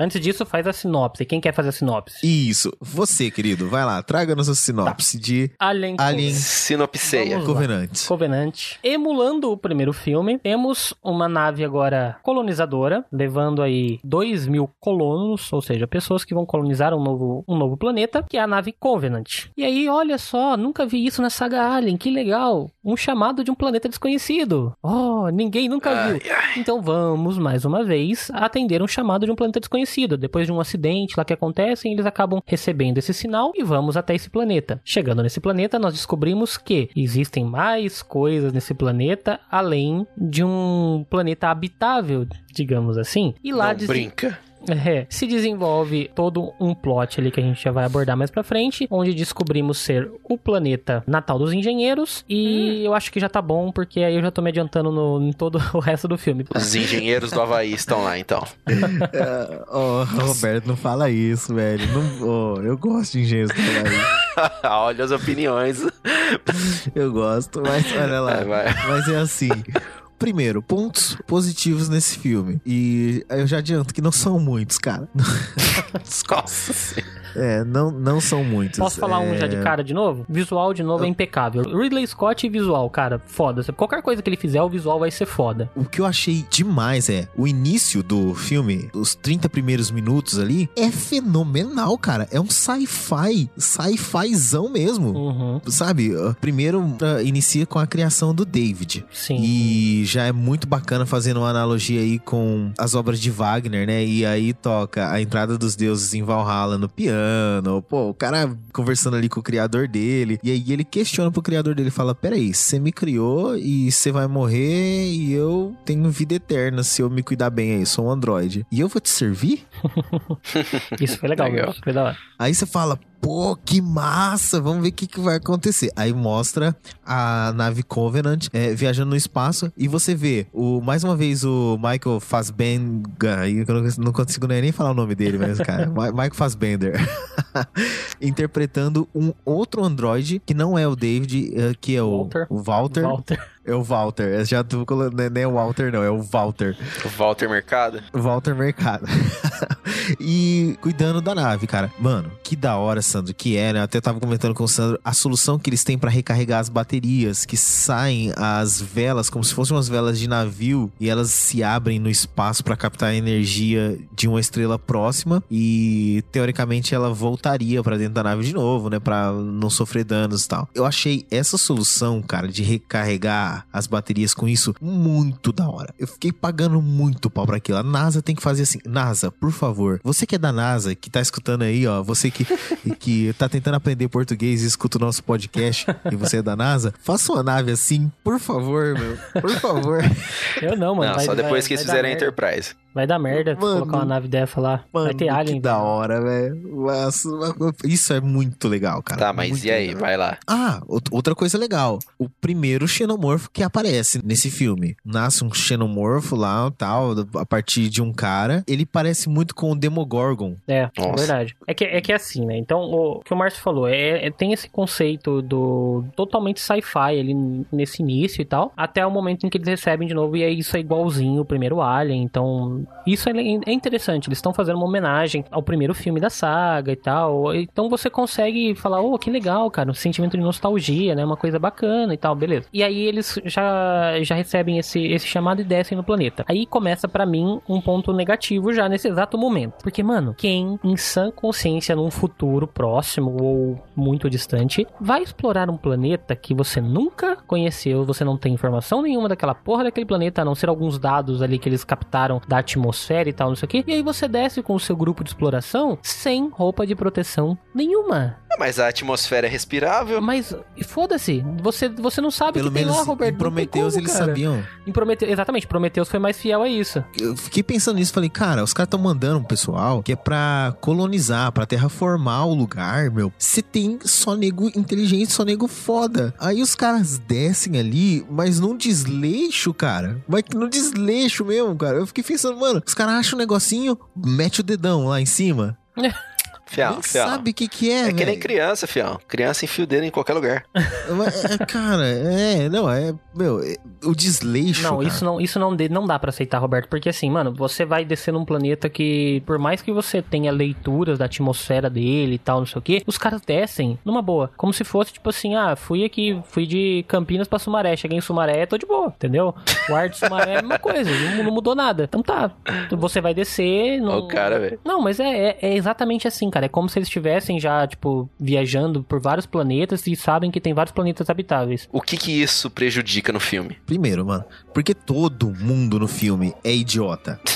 Antes disso, faz a sinopse. Quem quer fazer a sinopse? Isso. Você, querido, vai lá, traga nossa sinopse de Alien, Alien Sinopseia. Covenant. Covenant. Emulando o primeiro filme, temos uma nave agora colonizadora, levando aí 2 mil colonos, ou seja, pessoas que vão colonizar um novo, um novo planeta, que é a nave Covenant. E aí, olha só, nunca vi isso na saga Alien, que legal! Um chamado de um planeta desconhecido. Oh, ninguém nunca viu. Então vamos, mais uma vez, atender um chamado de um planeta desconhecido. Depois de um acidente lá que acontece, eles acabam recebendo esse sinal e vamos até esse planeta. Chegando nesse planeta, nós descobrimos que existem mais coisas nesse planeta além de um planeta habitável, digamos assim. E lá Não des- brinca. É, se desenvolve todo um plot ali que a gente já vai abordar mais pra frente, onde descobrimos ser o planeta natal dos engenheiros. E eu acho que já tá bom, porque aí eu já tô me adiantando no, em todo *laughs* o resto do filme. Os engenheiros do Havaí estão lá, então. É, Ô, Roberto, não fala isso, velho. Não, ô, eu gosto de engenheiros do Havaí. *laughs* Olha as opiniões. Eu gosto, mas olha lá. Vai. Mas é assim. Primeiro, pontos positivos nesse filme. E eu já adianto que não são muitos, cara. *laughs* *laughs* Nossa. É, não, não são muitos. Posso falar um já de É, cara de novo? Visual de novo é impecável. Ridley Scott e visual, cara, foda. Qualquer coisa que ele fizer, o visual vai ser foda. O que eu achei demais é o início do filme, os 30 primeiros minutos ali, é fenomenal, cara. É um sci-fi, sci-fizão mesmo. Uhum. Sabe? Primeiro uh, inicia com a criação do David. Sim. E já é muito bacana fazendo uma analogia aí com as obras de Wagner, né? E aí toca a entrada dos deuses em Valhalla no piano. Pô, o cara conversando ali com o criador dele. E aí ele questiona pro criador dele, fala: Peraí, você me criou e você vai morrer e eu tenho vida eterna se eu me cuidar bem aí, sou um androide. E eu vou te servir? *laughs* Isso foi legal, Legal. foi da hora. Aí você fala, pô, que massa, vamos ver o que, que vai acontecer. Aí mostra a nave Covenant é, viajando no espaço e você vê, o, mais uma vez, o Michael Fassbender, eu não, não consigo nem falar o nome dele, mas, cara, *laughs* Michael Fassbender, *laughs* interpretando um outro androide que não é o David, é, que é o Walter. o Walter. Walter. É o Walter. Eu já tô colocando, não é- nem é o Walter, não, é o Walter. Walter Mercado. Walter Mercado. *laughs* e cuidando da nave, cara. Mano, que da hora, Sandro, que é, né? Eu até tava comentando com o Sandro a solução que eles têm pra recarregar as baterias, que saem as velas como se fossem umas velas de navio e elas se abrem no espaço pra captar a energia de uma estrela próxima e teoricamente ela voltaria pra dentro da nave de novo, né, Pra não sofrer danos e tal. Eu achei essa solução, cara, de recarregar as baterias com isso muito da hora. Eu fiquei pagando muito pau pra aquilo. A NASA tem que fazer assim. NASA, por favor, você que é da NASA, que tá escutando aí, ó, você que, *laughs* que tá tentando aprender português e escuta o nosso podcast e você é da NASA, faça uma nave assim, por favor, meu. Por favor. *laughs* Eu não, mano. Não, vai- só depois vai- que eles vai dar fizerem a merda. Enterprise. Vai dar merda Mano. colocar uma nave dessa lá. vai Mano, ter alien. que da hora, velho. Isso é muito legal, cara. Tá, mas Muito e aí? legal. Vai lá. Ah, out- outra coisa legal. O primeiro xenomorfo que aparece nesse filme. Nasce um xenomorfo lá, tal, a partir de um cara. Ele parece muito com o Demogorgon. É, Nossa. verdade. É que, é que é assim, né? Então, o que o Márcio falou, é, é- tem esse conceito do totalmente sci-fi ali nesse início e tal, até o momento em que eles recebem de novo, e aí isso é igualzinho o primeiro Alien, então isso é, é interessante, eles estão fazendo uma homenagem ao primeiro filme da saga e tal, então você consegue falar, oh, que legal, cara, um sentimento de nostalgia, né? Uma coisa bacana e tal, beleza. E aí eles já, já recebem esse, esse chamado e descem no planeta. Aí começa pra mim um ponto negativo já nesse exato momento. Porque, mano, quem em sã consciência num futuro próximo ou muito distante vai explorar um planeta que você nunca conheceu, você não tem informação nenhuma daquela porra daquele planeta, a não ser alguns dados ali que eles captaram da atmosfera e tal, não sei o que. E aí você desce com o seu grupo de exploração sem roupa de proteção nenhuma. Ah, Mas a atmosfera é respirável. Mas foda-se, você, você não sabe Pelo que tem menos lá, Roberto. em Prometheus como, eles cara. sabiam. Em Prometeu, exatamente, Prometheus foi mais fiel a isso. Eu fiquei pensando nisso, falei, cara, os caras estão mandando um pessoal que é pra colonizar, pra terraformar o lugar, meu. Você tem só nego inteligente, só nego foda. Aí os caras descem ali, mas num desleixo, cara. Mas no desleixo mesmo, cara. Eu fiquei pensando, mano, os caras acham um negocinho, mete o dedão lá em cima. *laughs* Fião, Nem fião. sabe o que que é, É que nem criança, fião. Criança enfia o dedo em qualquer lugar. Mas, é, cara, é, não, é, meu, é, o desleixo, Não, cara. isso não, isso não, não dá pra aceitar, Roberto, porque assim, mano, você vai descer num planeta que, por mais que você tenha leituras da atmosfera dele e tal, não sei o que, os caras descem numa boa. Como se fosse, tipo assim, ah, fui aqui, fui de Campinas pra Sumaré, cheguei em Sumaré, tô de boa, entendeu? O ar de Sumaré é a mesma coisa, não, não mudou nada. Então tá, você vai descer. Não... O cara, velho. Não, mas é, é, é exatamente assim, cara. É como se eles estivessem já, tipo, viajando por vários planetas e sabem que tem vários planetas habitáveis. O que que isso prejudica no filme? Primeiro, mano, porque todo mundo no filme é idiota. *laughs*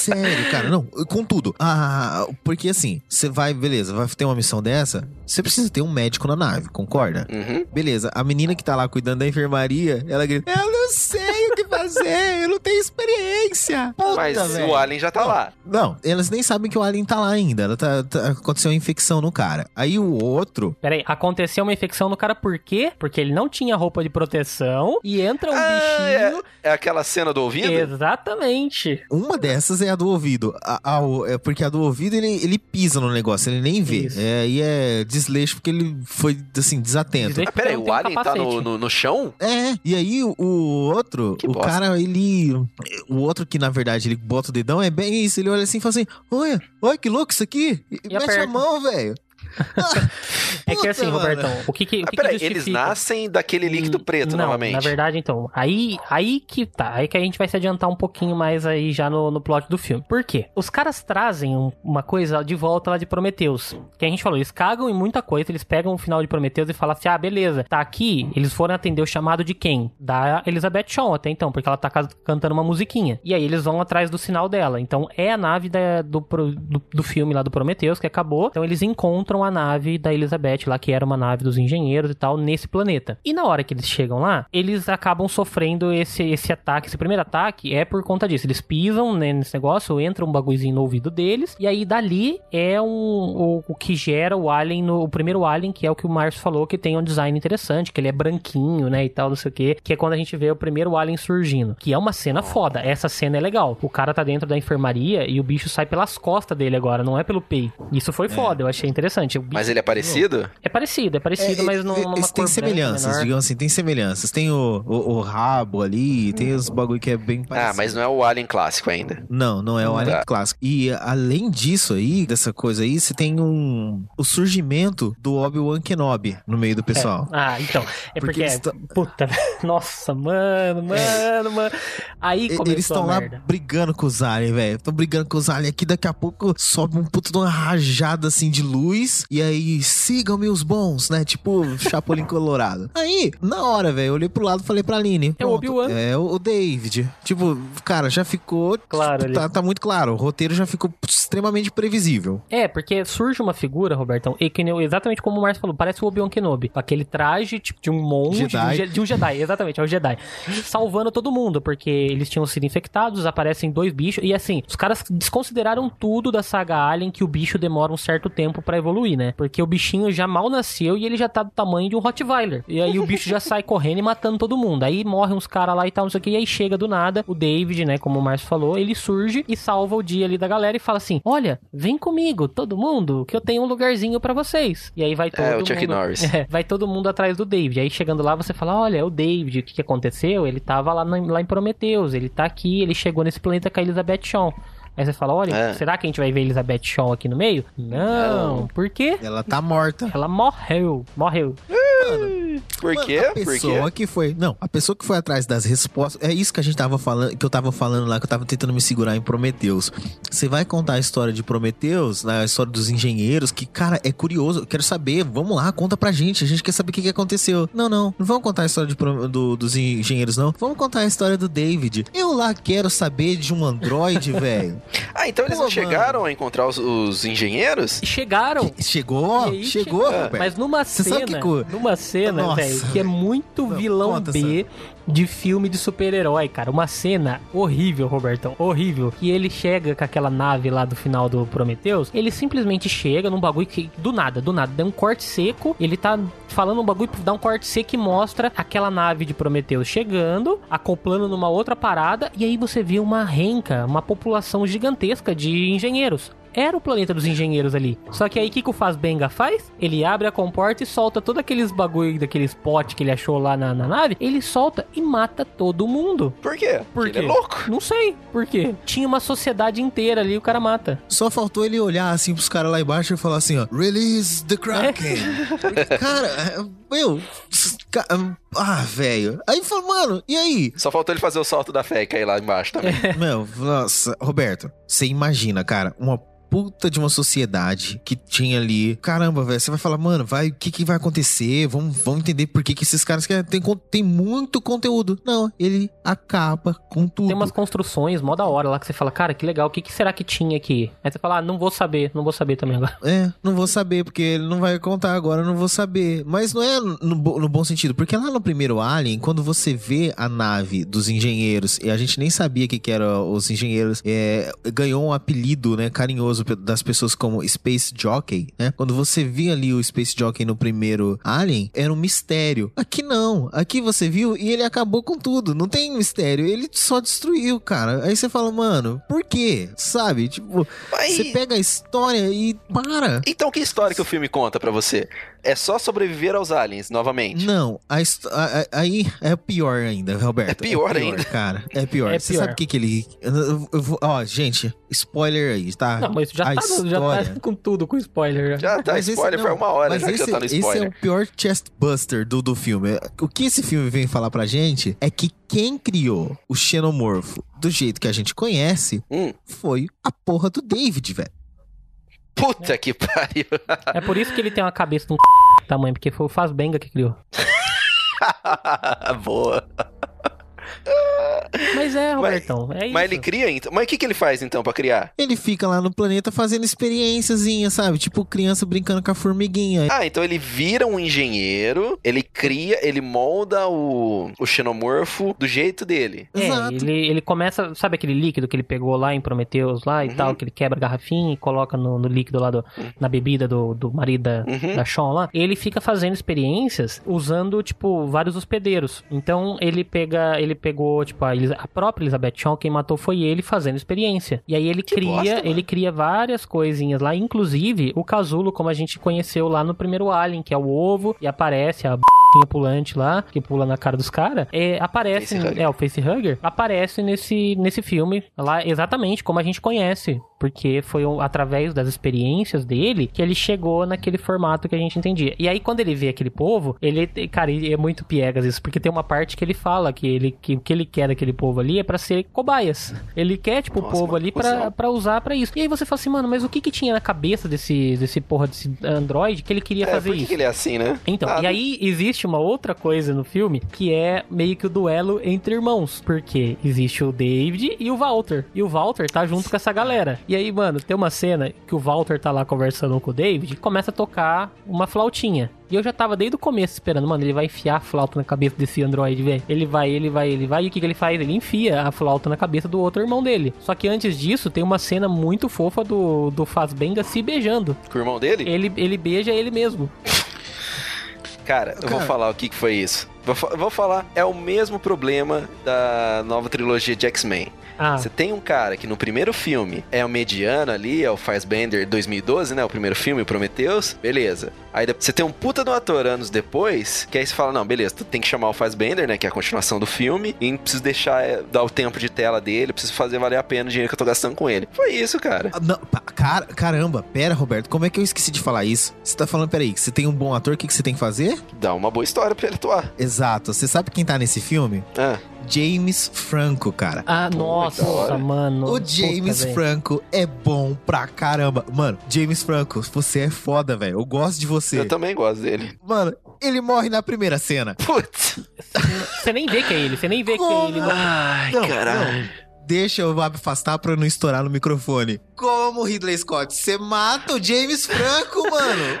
Sério, cara, não, contudo, ah, porque assim, você vai, beleza, vai ter uma missão dessa, você precisa ter um médico na nave, concorda? Uhum. Beleza, a menina que tá lá cuidando da enfermaria, ela grita, eu não sei o que fazer, eu não tenho experiência. Puta, Mas velho. o Alien já tá lá. Não, elas nem sabem que o Alien tá lá ainda. Ela tá, tá- aconteceu uma infecção no cara. Aí o outro. Peraí, aconteceu uma infecção no cara por quê? Porque ele não tinha roupa de proteção e entra um bichinho. É aquela cena do ouvido? Exatamente. Uma dessas é a do ouvido. A, a- é porque a do ouvido ele, ele pisa no negócio, ele nem vê. É, e é desleixo porque ele foi, assim, desatento. Ah, peraí, o Alien tá no, no, no chão? É, e aí o, o outro, o bosta. cara, ele. O outro que, na verdade, ele bota o dedão, é bem isso. Ele olha assim e fala assim: Olha, olha que louco isso aqui. E, E mete aperta. a mão, velho. *laughs* É que assim, Puta, Robertão, o que que, o Ah, que, peraí, que eles nascem daquele líquido preto Não, novamente. na verdade, então, aí, aí que tá, aí que a gente vai se adiantar um pouquinho mais aí já no, no plot do filme. Por quê? Os caras trazem um- uma coisa de volta lá de Prometheus, que a gente falou, eles cagam em muita coisa, eles pegam o final de Prometheus e falam assim, ah, beleza, tá aqui, eles foram atender o chamado de quem? Da Elizabeth Shaw até então, porque ela tá ca- cantando uma musiquinha. E aí eles vão atrás do sinal dela, então é a nave da- do, do, do filme lá do Prometheus que acabou, então eles encontram a nave da Elizabeth lá, que era uma nave dos engenheiros e tal, nesse planeta. E na hora que eles chegam lá, eles acabam sofrendo esse, esse ataque. Esse primeiro ataque é por conta disso. Eles pisam né, nesse negócio, entra um bagulhozinho no ouvido deles, e aí dali é um, o, o que gera o alien, no, o primeiro alien, que é o que o Márcio falou, que tem um design interessante, que ele é branquinho, né, e tal, não sei o que, que é quando a gente vê o primeiro alien surgindo, que é uma cena foda. Essa cena é legal. O cara tá dentro da enfermaria e o bicho sai pelas costas dele agora, não é pelo peito. Isso foi foda, eu achei interessante. Mas ele é parecido? é parecido, é parecido, É, mas não é, cor branca semelhanças, menor. digamos assim, tem semelhanças. Tem o, o, o rabo ali, tem os bagulho que é bem parecido. Ah, mas não é o Alien clássico ainda. Não, não é o Alien Tá. clássico. E além disso aí, dessa coisa aí, você tem um o surgimento do Obi-Wan Kenobi no meio do pessoal. Ah, então. É Porque porque. Puta, *laughs* nossa, mano, mano, mano. Aí começou Eles estão lá merda. brigando com os aliens, velho. Estão brigando com os aliens aqui. Daqui a pouco sobe um puto de uma rajada assim de luz. E aí, sigam-me os bons, né? Tipo, Chapolin *laughs* Colorado. Aí, na hora, velho, eu olhei pro lado e falei pra Aline. É o Obi-Wan. É o David. Tipo, cara, já ficou. Claro ali. Tá, tá muito claro. O roteiro já ficou extremamente previsível. É, porque surge uma figura, Robertão, e que exatamente como o Márcio falou, parece o Obi-Wan Kenobi. Aquele traje tipo, de um monge, de um, Jedi. Je- de um Jedi, exatamente, é o Jedi. Salvando todo mundo, porque eles tinham sido infectados, aparecem dois bichos, e assim, os caras desconsideraram tudo da saga Alien, que o bicho demora um certo tempo pra evoluir, né? Porque o bichinho já mal nasceu e ele já tá do tamanho de um Rottweiler. E aí o bicho já sai correndo e matando todo mundo. Aí morrem uns caras lá e tal, não sei o que, e aí chega do nada o David, né, como o Márcio falou, ele surge e salva o dia ali da galera e fala assim: Olha, vem comigo, todo mundo, que eu tenho um lugarzinho pra vocês. E aí vai todo É, o mundo. Chuck Norris. *laughs* É, vai todo mundo atrás do David. Aí chegando lá, você fala: Olha, é o David, o que, que aconteceu? Ele tava lá, na- lá em Prometheus, ele tá aqui, ele chegou nesse planeta com a Elizabeth Shaw. Aí você fala: Olha, É. será que a gente vai ver Elizabeth Shaw aqui no meio? Não. Não. Por quê? Ela tá morta. Ela morreu. Morreu. Por Mano, quê? A Por quê? pessoa que foi. Não, a pessoa que foi atrás das respostas. É isso que a gente tava falando, que eu tava falando lá, que eu tava tentando me segurar em Prometeus. Você vai contar a história de Prometeus, né, a história dos engenheiros, que, cara, é curioso. Eu quero saber. Vamos lá, conta pra gente. A gente quer saber o que, que aconteceu. Não, não. Não vamos contar a história de do- dos engenheiros, não. Vamos contar a história do David. Eu lá quero saber de um androide, *laughs* velho. Ah, então eles Pô, não chegaram a encontrar os, os engenheiros? Chegaram. Chegou, E aí chegou, chegou. Mas numa Você cena, que numa cena, velho, que é muito Não, vilão conta, B de filme de super-herói, cara. Uma cena horrível, Robertão, horrível. Que ele chega com aquela nave lá do final do Prometheus, ele simplesmente chega num bagulho que do nada, do nada, dá um corte seco, ele tá falando um bagulho, dá um corte seco e mostra aquela nave de Prometheus chegando, acoplando numa outra parada, e aí você vê uma renca, uma população gigantesca de engenheiros. Era o planeta dos engenheiros ali. Só que aí o que, que o Fazbenga faz? Ele abre a comporta e solta todos aqueles bagulho daqueles potes que ele achou lá na, na nave. Ele solta e mata todo mundo. Por quê? Por Porque? Ele é louco. Não sei por quê. Tinha uma sociedade inteira ali, o cara mata. Só faltou ele olhar assim pros caras lá embaixo e falar assim, ó, Release the Kraken. cara, é, meu, ca- ah, velho. Aí falou, mano, e aí? Só faltou ele fazer o salto da fé e cair lá embaixo também. Meu, nossa, Roberto, você imagina, cara, uma puta de uma sociedade que tinha ali. Caramba, velho, você vai falar, mano, vai, o que, que vai acontecer? Vamos, vamos entender por que, que esses caras querem. Tem, tem muito conteúdo. Não, ele acaba com tudo. Tem umas construções mó da hora lá que você fala, cara, que legal, o que, que será que tinha aqui? Aí você fala, ah, não vou saber, não vou saber também agora. É, não vou saber, porque ele não vai contar agora, não vou saber. Mas não é no, no bom sentido, porque lá no primeiro Alien, quando você vê a nave dos engenheiros, e a gente nem sabia que, que eram os engenheiros, é, ganhou um apelido, né, carinhoso pe- das pessoas como Space Jockey, né? Quando você via ali o Space Jockey no primeiro Alien, era um mistério. Aqui não, aqui você viu e ele acabou com tudo, não tem mistério, ele só destruiu, cara. Aí você fala, mano, por quê? Sabe? Tipo, você pega a história e para. Então que história que o filme conta pra você? É só sobreviver aos aliens, novamente? Não, a hist- a- a- aí é pior ainda, Roberto. É pior ainda. Cara, é pior. É Você pior. sabe o que que ele... vou- Ó, gente, spoiler aí, tá? Não, mas já a tá, já história... tá com tudo, com spoiler. Já. Já tá, Mas esse- spoiler não, foi uma hora mas já que esse, já tá no Esse é spoiler. o pior chestbuster do, do filme. O que esse filme vem falar pra gente é que quem criou o xenomorfo do jeito que a gente conhece Hum. foi a porra do David, velho. Puta que pariu. É por isso que ele tem uma cabeça de um *laughs* tamanho, porque foi o Fazbenga que criou. *laughs* Boa. Mas é, Robertão, é isso. Mas ele cria então. Mas o que, que ele faz então pra criar? Ele fica lá no planeta fazendo experiênciazinhas, sabe? Tipo criança brincando com a formiguinha. Ah, então ele vira um engenheiro, ele cria, ele molda o, o xenomorfo do jeito dele. É, ele, ele começa, sabe aquele líquido que ele pegou lá em Prometheus lá e Uhum. tal, que ele quebra a garrafinha e coloca no, no líquido lá, do, na bebida do, do marido da, Uhum. da Sean lá. Ele fica fazendo experiências usando, tipo, vários hospedeiros. Então ele pega, ele pegou, tipo, a, a própria Elizabeth Sean, quem matou foi ele fazendo experiência. E aí ele cria, bosta, ele cria várias coisinhas lá, inclusive o casulo, como a gente conheceu lá no primeiro Alien, que é o ovo, e aparece a pulante lá, que pula na cara dos caras, é, aparece, é, o facehugger, aparece nesse, nesse filme, lá exatamente como a gente conhece, porque foi através das experiências dele que ele chegou naquele formato que a gente entendia. E aí quando ele vê aquele povo, ele, cara, ele é muito piegas isso, porque tem uma parte que ele fala que ele que o que ele quer daquele povo ali é pra ser cobaias. Ele quer tipo o Nossa, povo mano, ali pra usar pra isso. E aí você fala assim, mano, mas o que que tinha na cabeça desse desse porra desse android que ele queria É, fazer por que isso? que ele é assim, né? Então, Nada. e aí existe uma outra coisa no filme que é meio que o duelo entre irmãos. Porque existe o David e o Walter. E o Walter tá junto com essa galera. E aí, mano, tem uma cena que o Walter tá lá conversando com o David e começa a tocar uma flautinha. E eu já tava desde o começo esperando, mano, ele vai enfiar a flauta na cabeça desse androide, velho. Ele vai, ele vai, ele vai. E o que, que ele faz? Ele enfia a flauta na cabeça do outro irmão dele. Só que antes disso, tem uma cena muito fofa do, do Fazbenga se beijando. Com o irmão dele? Ele, ele beija ele mesmo. Cara, eu vou falar o que, que foi isso. Vou, vou falar, é o mesmo problema da nova trilogia de X-Men. Ah. Você tem um cara que no primeiro filme é o mediano ali, é o Fassbender 2012, né? O primeiro filme, o Prometheus. Beleza. Aí você tem um puta do ator anos depois, que aí você fala, não, beleza, tu tem que chamar o Fassbender, né? Que é a continuação do filme, e preciso deixar, é, dar o tempo de tela dele, preciso fazer valer a pena o dinheiro que eu tô gastando com ele. Foi isso, cara. Ah, Não, pa- cara, caramba, pera, Roberto, como é que eu esqueci de falar isso? Você tá falando, peraí, que você tem um bom ator, o que, que você tem que fazer? Dá uma boa história pra ele atuar. Exato, você sabe quem tá nesse filme? Ah. James Franco, cara. Ah, nossa, mano. O James Puta. Franco é bom pra caramba. Mano, James Franco, você é foda, velho. Eu gosto de você. Eu também gosto dele. Mano, ele morre na primeira cena. Putz. Você nem vê que é ele, você nem vê que é ele. Ai, Não, caralho. não. Deixa eu afastar pra não estourar no microfone. Como, Ridley Scott? Você mata o James Franco, mano?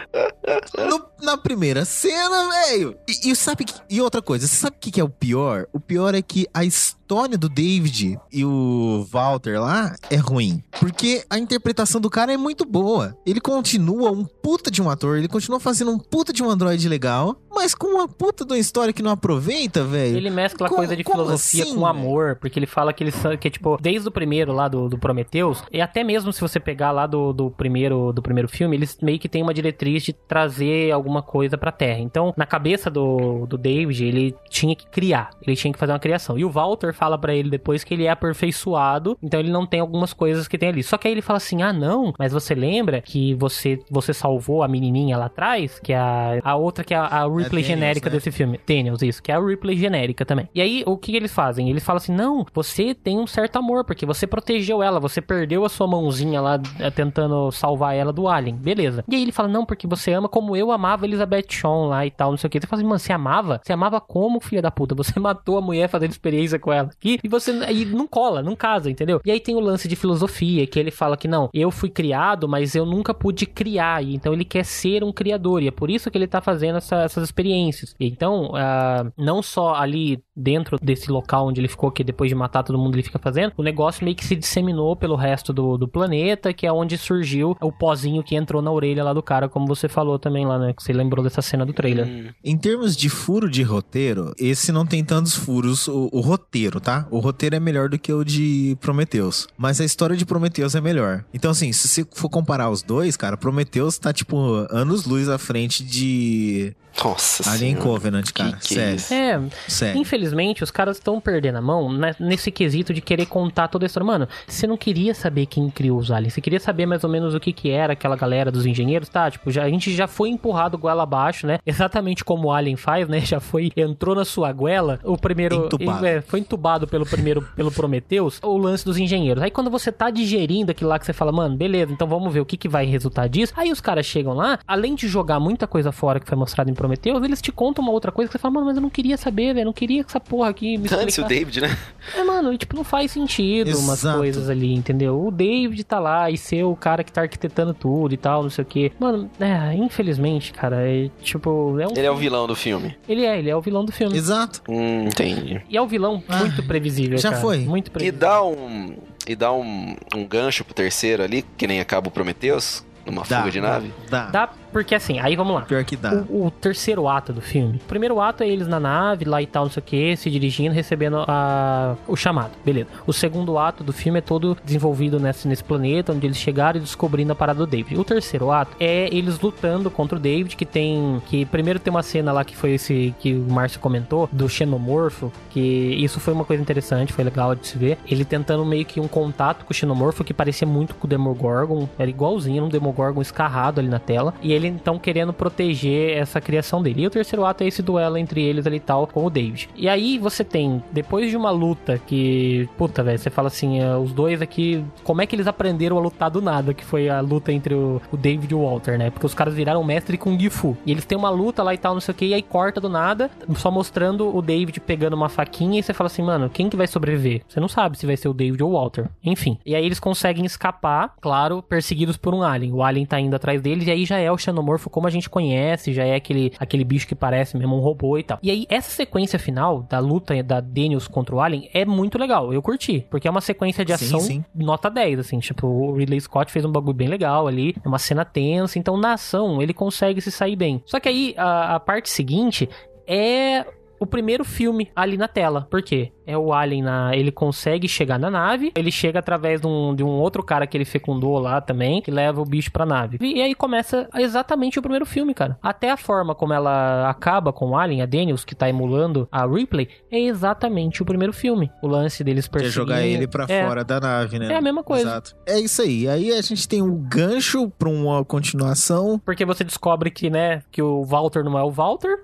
No- na primeira cena, velho. E, e sabe que, e outra coisa, sabe o que, que é o pior? O pior é que a história do David e o Walter lá é ruim. Porque a interpretação do cara é muito boa. Ele continua um puta de um ator, ele continua fazendo um puta de um androide legal, mas com uma puta de uma história que não aproveita, velho. Ele mescla Como- coisa de filosofia assim, com amor, porque ele fala que ele que tipo, desde o primeiro lá do, do Prometheus, e até mesmo se você pegar lá do, do primeiro do primeiro filme, eles meio que tem uma diretriz de trazer alguma coisa pra Terra. Então, na cabeça do, do David, ele tinha que criar, ele tinha que fazer uma criação. E o Walter fala pra ele depois que ele é aperfeiçoado, então ele não tem algumas coisas que tem ali. Só que aí ele fala assim: ah, não, mas você lembra que você, você salvou a menininha lá atrás? Que é a, a outra que é a, a Ripley Daniels, genérica né? desse filme. Daniels, isso, que é a Ripley genérica também. E aí, o que eles fazem? Eles falam assim: não, você tem um certo amor, porque você protegeu ela, você perdeu a sua mãozinha lá eh, tentando salvar ela do Alien. Beleza. E aí ele fala: não, porque você ama como eu amava Elizabeth Shaw lá e tal, não sei o que. Você fala assim, mano, você amava? Você amava como, filha da puta? Você *laughs* matou a mulher fazendo experiência com ela aqui e você e não cola, não casa, entendeu? E aí tem o lance de filosofia, que ele fala que não, eu fui criado, mas eu nunca pude criar, e então ele quer ser um criador, e é por isso que ele tá fazendo essa- essas experiências. E então, ah, não só ali dentro desse local onde ele ficou, que depois de matar todo mundo ele fica fazendo, o negócio meio que se disseminou pelo resto do, do planeta, que é onde surgiu o pozinho que entrou na orelha lá do cara, como você falou também lá, né? Que você lembrou dessa cena do trailer. Em termos de furo de roteiro, esse não tem tantos furos, o, o roteiro, tá? O roteiro é melhor do que o de Prometheus. Mas a história de Prometheus é melhor. Então, assim, se você for comparar os dois, cara, Prometheus tá, tipo, anos-luz à frente de Nossa Alien senhora. Covenant, cara. que sério. isso? É, Sério. infelizmente os caras estão perdendo a mão nesse quesito de querer contar toda a história. Mano, você não queria saber quem criou os aliens, você queria saber mais ou menos o que que era aquela galera dos engenheiros, tá? Tipo, já, a gente já foi empurrado goela abaixo, né? Exatamente como o Alien faz, né? *laughs* Já foi, entrou na sua goela, o primeiro... Entubado. é, foi entubado pelo primeiro, pelo Prometheus, o lance dos engenheiros. Aí quando você tá digerindo aquilo lá que você fala, mano, beleza, então vamos ver o que que vai resultar disso. Aí os caras chegam lá, além de jogar muita coisa fora que foi mostrado em Prometheus, eles te contam uma outra coisa que você fala, mano, mas eu não queria saber, velho, não queria que essa porra aqui me Antes o. David, né? É, mano, e, tipo, não faz sentido umas Exato. coisas ali, entendeu? O David tá lá e ser o cara que tá arquitetando tudo e tal, não sei o quê. Mano, é, infelizmente, cara, é tipo, é um Ele é o vilão do filme. Ele é, ele é o vilão do filme. Exato. Hum, entendi. E é o vilão muito previsível, já cara. foi. Muito E previsível. dá um. E dá um, um gancho pro terceiro ali, que nem acaba o Prometheus, numa Dá, fuga de nave. Dá. Dá porque assim, aí vamos lá. Pior que dá. O, o terceiro ato do filme. O primeiro ato é eles na nave, lá e tal, não sei o que, se dirigindo, recebendo a, o chamado. Beleza. O segundo ato do filme é todo desenvolvido nesse, nesse planeta, onde eles chegaram e descobrindo a parada do David. O terceiro ato é eles lutando contra o David, que tem. Que primeiro tem uma cena lá que foi esse que o Márcio comentou, do xenomorfo, que isso foi uma coisa interessante, foi legal de se ver. Ele tentando meio que um contato com o xenomorfo que parecia muito com o Demogorgon, era igualzinho um Demogorgon escarrado ali na tela. E ele então querendo proteger essa criação dele. E o terceiro ato é esse duelo entre eles ali e tal com o David. E aí você tem, depois de uma luta que, puta, velho, você fala assim, é, os dois aqui, como é que eles aprenderam a lutar do nada? Que foi a luta entre o, o David e o Walter, né? Porque os caras viraram mestre Kung Fu. E eles têm uma luta lá e tal, não sei o que, e aí corta do nada, só mostrando o David pegando uma faquinha e você fala assim, mano, quem que vai sobreviver? Você não sabe se vai ser o David ou o Walter. Enfim. E aí eles conseguem escapar, claro, perseguidos por um alien. O alien tá indo atrás deles e aí já é o xenomorfo como a gente conhece, já é aquele, aquele bicho que parece mesmo um robô e tal. E aí essa sequência final da luta da Daniels contra o alien é muito legal. Eu curti, porque é uma sequência de Sim, ação sim. nota 10, assim, tipo, o Ridley Scott fez um bagulho bem legal ali, é uma cena tensa, então na ação ele consegue se sair bem. Só que aí a, a parte seguinte é o primeiro filme ali na tela. Por quê? É o Alien na. Ele consegue chegar na nave. Ele chega através de um, de um outro cara que ele fecundou lá também, que leva o bicho pra nave. E aí começa exatamente o primeiro filme, cara. Até a forma como ela acaba com o Alien, a Daniels, que tá emulando a Ripley, é exatamente o primeiro filme. O lance deles Quer perseguindo. jogar ele pra É. fora da nave, né? É a mesma coisa. Exato. É isso aí. Aí a gente tem um gancho pra uma continuação Porque você descobre que, né, que o Walter não é o Walter.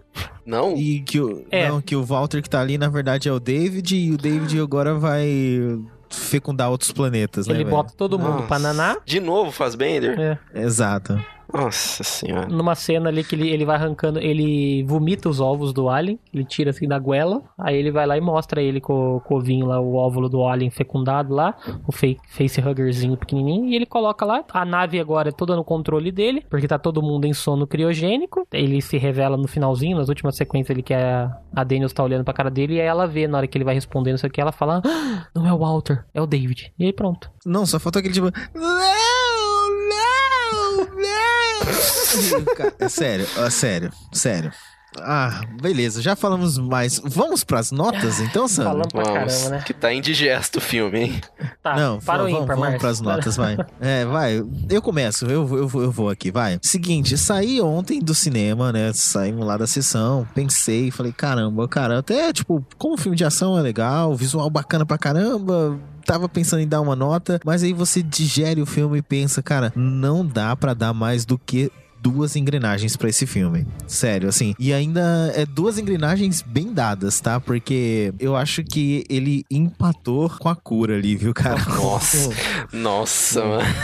Não? e que o, É. não, que o Walter que tá ali, na verdade, é o David, e o David agora vai fecundar outros planetas, né? ele bota todo mundo Nossa. pra naná. De novo, Fazbender? É. Exato. Nossa senhora. Numa cena ali que ele, ele vai arrancando, ele vomita os ovos do alien, ele tira assim da goela, aí ele vai lá e mostra ele com, com o ovinho lá, o óvulo do alien fecundado lá, o fake, facehuggerzinho pequenininho, e ele coloca lá. A nave agora é toda no controle dele, porque tá todo mundo em sono criogênico. Ele se revela no finalzinho, nas últimas sequências ele que a, a Daniels tá olhando pra cara dele, e aí ela vê na hora que ele vai respondendo isso aqui, ela fala: "Ah, Não é o Walter, é o David. E aí pronto. Não, só faltou aquele tipo. Não, Cara, é sério, é sério, sério. Ah, beleza, já falamos mais. Vamos pras notas então, Sandro? Falamos pra Vamos, caramba, né? que tá indigesto o filme, hein? Tá, Não, para o vamos, ímpar, vamos pras notas, vai. *laughs* É, vai. Eu começo, eu, vou- eu, eu vou aqui, vai. Seguinte, saí ontem do cinema, né? Saímos lá da sessão, pensei, falei, caramba, cara, até, tipo, como filme de ação é legal, visual bacana pra caramba. Tava pensando em dar uma nota, mas aí você digere o filme e pensa, cara, não dá pra dar mais do que duas engrenagens pra esse filme. Sério, assim. E ainda é duas engrenagens bem dadas, tá? Porque eu acho que ele empatou com a cura ali, viu, cara? Nossa. *laughs* Nossa, mano. *laughs*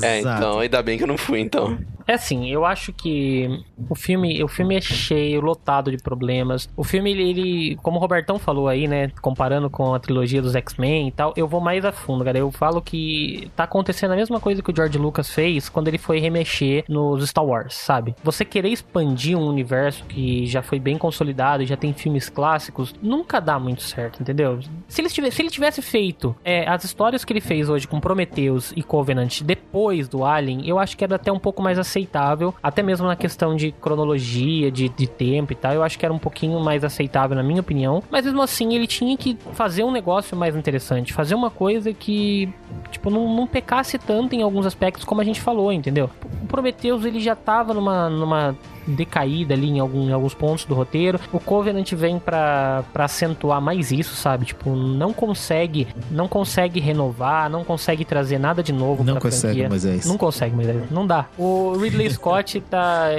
É, então, ainda bem que eu não fui, então. É assim, eu acho que o filme, o filme é cheio, lotado de problemas. O filme, ele, ele- como o Robertão falou aí, né, comparando com a trilogia dos X-Men e tal, eu vou mais a fundo, cara. Eu falo que tá acontecendo a mesma coisa que o George Lucas fez quando ele foi remexer nos Star Wars, sabe? Você querer expandir um universo que já foi bem consolidado e já tem filmes clássicos, nunca dá muito certo, entendeu? Se ele tivesse, se ele tivesse feito é, as histórias que ele fez hoje com Prometheus e Covenant depois do Alien, eu acho que era até um pouco mais aceitável, até mesmo na questão de cronologia, de, de tempo e tal, eu acho que era um pouquinho mais aceitável na minha opinião, mas mesmo assim ele tinha que fazer um negócio mais interessante, fazer uma coisa que, tipo, não, não pecasse tanto em alguns aspectos como a gente falou, entendeu? O Prometheus ele já tava numa, numa decaída ali em, algum- em alguns pontos do roteiro. O Covenant vem pra pra acentuar mais isso, sabe? Tipo, não consegue, não consegue renovar, não consegue trazer nada de novo Não pra consegue, franquia. Moisés. Não consegue, Moisés. Não dá. O Ridley Scott tá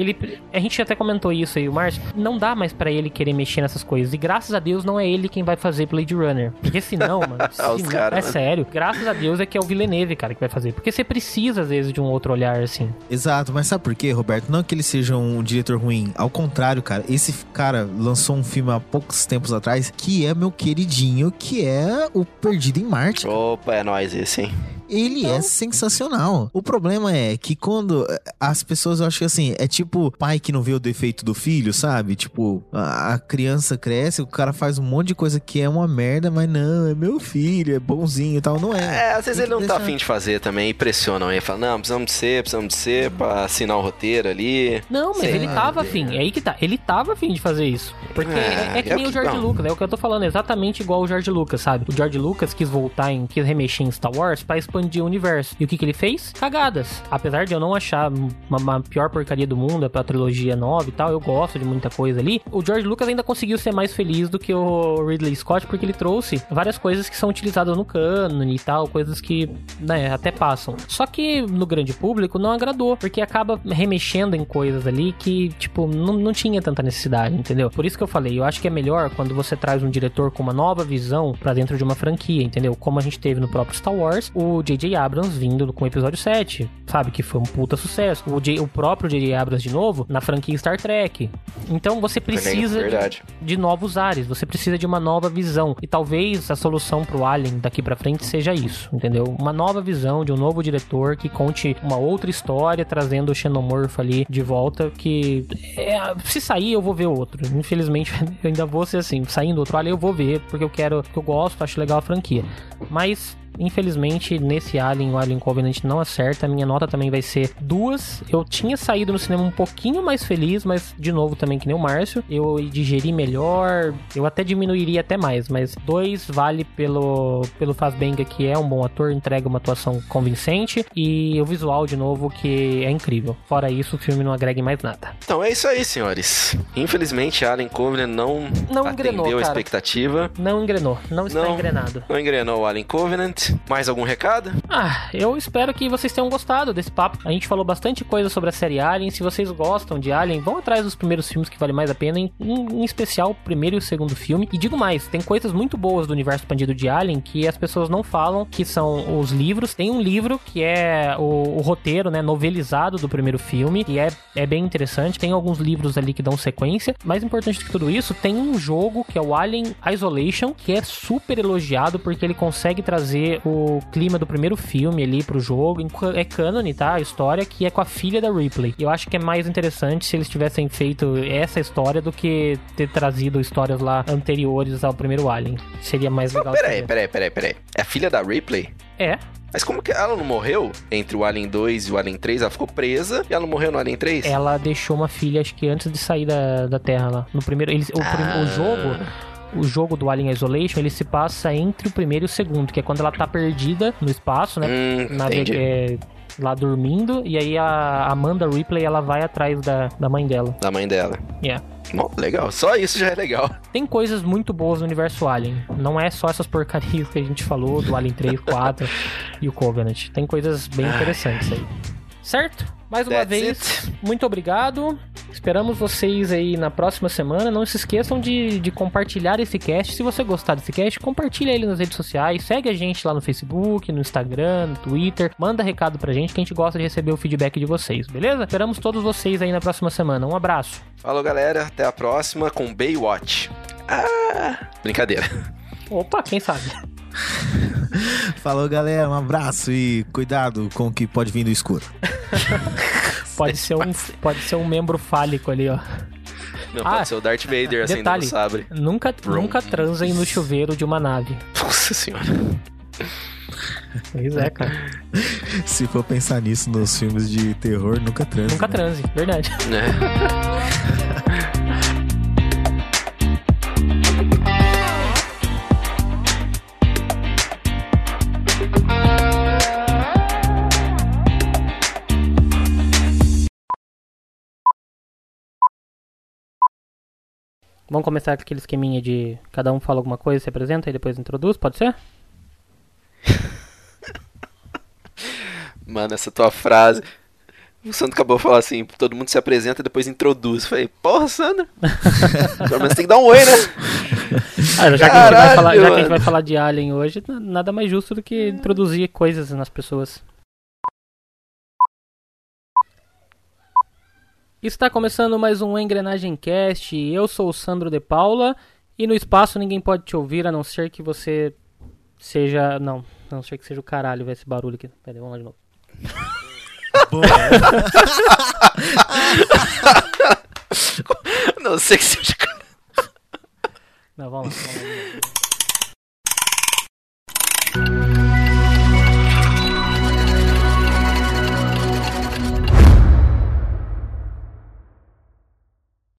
ele a gente até comentou isso aí, o Márcio, não dá mais pra ele querer mexer nessas coisas. E graças a Deus não é ele quem vai fazer Blade Runner. Porque senão, mano, *laughs* Ah, os senão- caras, é né? sério. Graças a Deus é que é o Villeneuve, cara, que vai fazer. Porque você precisa às vezes de um outro olhar assim. Exato, mas sabe por quê, Roberto? Não que ele seja um diretor ruim. Ao contrário, cara, esse cara lançou um filme há poucos tempos atrás que é meu queridinho, que é o Perdido em Marte. Opa, é nóis esse, hein? Ele é sensacional. O problema é que quando eh, as pessoas, eu acho que assim, é tipo pai que não vê o defeito do filho, sabe? Tipo, a, a criança cresce, o cara faz um monte de coisa que é uma merda, mas não, é meu filho, é bonzinho e tal. Não é. É, às vezes ele não tá deixar- afim de fazer também e pressionam ele. Fala, não, precisamos de ser, precisamos de ser pra assinar o roteiro ali. Não, mas Sei. ele tava afim. É aí que tá. Ele tava afim de fazer isso. Porque É, é, é que é nem o George não. Lucas. É o que eu tô falando. Exatamente igual o George Lucas, sabe? O George Lucas quis voltar em. quis remexer em Star Wars pra expandir o universo. E o que, que ele fez? Cagadas. Apesar de eu não achar uma, uma pior porcaria do mundo pra trilogia nova e tal, eu gosto de muita coisa ali. O George Lucas ainda conseguiu ser mais feliz do que o Ridley Scott, porque ele trouxe várias coisas que são utilizadas no cânone e tal, coisas que, né, até passam. Só que no grande público não agradou, porque acaba remexendo em coisas ali que, tipo, não, não tinha tanta necessidade, entendeu? Por isso que eu falei, eu acho que é melhor quando você traz um diretor com uma nova visão pra dentro de uma franquia, entendeu? Como a gente teve no próprio Star Wars, o J.J. Abrams vindo com o episódio 7, sabe? Que foi um puta sucesso. O, J- o próprio J.J. Abrams de novo na franquia Star Trek. Então você precisa de, de novos ares, você precisa de uma nova visão. E talvez a solução pro Alien daqui pra frente seja isso, entendeu? Uma nova visão de um novo diretor que conte uma outra história, trazendo o Xenomorph ali de volta, que é, se sair eu vou ver outro. Infelizmente *laughs* eu ainda vou ser assim, saindo outro Alien eu vou ver, porque eu quero, porque eu gosto, acho legal a franquia. Mas Infelizmente, nesse Alien, o Alien Covenant não acerta. A minha nota também vai ser duas. Eu tinha saído no cinema um pouquinho mais feliz, mas de novo também que nem o Márcio. Eu digeri melhor. Eu até diminuiria até mais, mas dois vale pelo, pelo Fazbenga, que é um bom ator, entrega uma atuação convincente. E o visual, de novo, que é incrível. Fora isso, o filme não agrega mais nada. Então é isso aí, senhores. Infelizmente, Alien Covenant não, Não atendeu engrenou, a expectativa. Não engrenou, não está Não. engrenado. Não engrenou o Alien Covenant. Mais algum recado? Ah, eu espero que vocês tenham gostado desse papo. A gente falou bastante coisa sobre a série Alien. Se vocês gostam de Alien, vão atrás dos primeiros filmes que valem mais a pena, em, em especial o primeiro e o segundo filme. E digo mais, tem coisas muito boas do universo expandido de Alien que as pessoas não falam, que são os livros. Tem um livro que é o, o roteiro, né, novelizado do primeiro filme, e é, é bem interessante. Tem alguns livros ali que dão sequência. Mais importante do que tudo isso, tem um jogo que é o Alien Isolation, que é super elogiado porque ele consegue trazer o clima do primeiro filme ali pro jogo. É canon, tá? A história que é com a filha da Ripley. Eu acho que é mais interessante se eles tivessem feito essa história do que ter trazido histórias lá anteriores ao primeiro Alien. Seria mais legal. Oh, peraí, peraí, peraí, peraí. É a filha da Ripley? É. Mas como que ela não morreu entre o Alien 2 e o Alien 3? Ela ficou presa e ela não morreu no Alien 3? Ela deixou uma filha, acho que antes de sair da, da Terra lá. No primeiro. Eles, o, ah. o jogo o jogo do Alien Isolation, ele se passa entre o primeiro e o segundo, que é quando ela tá perdida no espaço, né? Hum, na, é, lá dormindo, e aí a Amanda Ripley, ela vai atrás da, da mãe dela. Da mãe dela. Yeah. Bom, legal. Só isso já é legal. Tem coisas muito boas no universo Alien. Não é só essas porcarias que a gente falou do Alien 3, 4 *laughs* e o Covenant. Tem coisas bem interessantes aí. Certo? Mais uma That's vez, it. *laughs* muito obrigado. Esperamos vocês aí na próxima semana. Não se esqueçam de, de compartilhar esse cast. Se você gostar desse cast, compartilha ele nas redes sociais. Segue a gente lá no Facebook, no Instagram, no Twitter. Manda recado pra gente que a gente gosta de receber o feedback de vocês, beleza? Esperamos todos vocês aí na próxima semana. Um abraço. Falou, galera. Até a próxima com Baywatch. Ah, brincadeira. Opa, quem sabe? *laughs* Falou, galera. Um abraço e cuidado com o que pode vir do escuro. *laughs* pode, ser um, pode ser um membro fálico ali, ó. Não, ah, pode ser o Darth Vader assim do sabre. Nunca, nunca transem no chuveiro de uma nave. Nossa senhora. Pois é, cara. *laughs* Se for pensar nisso nos filmes de terror, nunca transe. Nunca né? transe, verdade. É. Vamos começar com aquele esqueminha de cada um fala alguma coisa, se apresenta e depois introduz, pode ser? *laughs* Mano, essa tua frase. O Sandro acabou de falar assim: todo mundo se apresenta e depois introduz. Eu falei, porra, Sandro. *laughs* Pelo menos tem que dar um oi, né? Ah, já, que Caralho, falar, já, que a gente vai falar de Alien hoje, nada mais justo do que introduzir coisas nas pessoas. Está começando mais um Engrenagem Cast. Eu sou o Sandro De Paula e no espaço ninguém pode te ouvir a não ser que você seja. Não, a não ser que seja o caralho, vai esse barulho aqui. Peraí, vamos lá de novo. *laughs* Né? *laughs* não sei que seja Não, vamos lá. Vamos lá.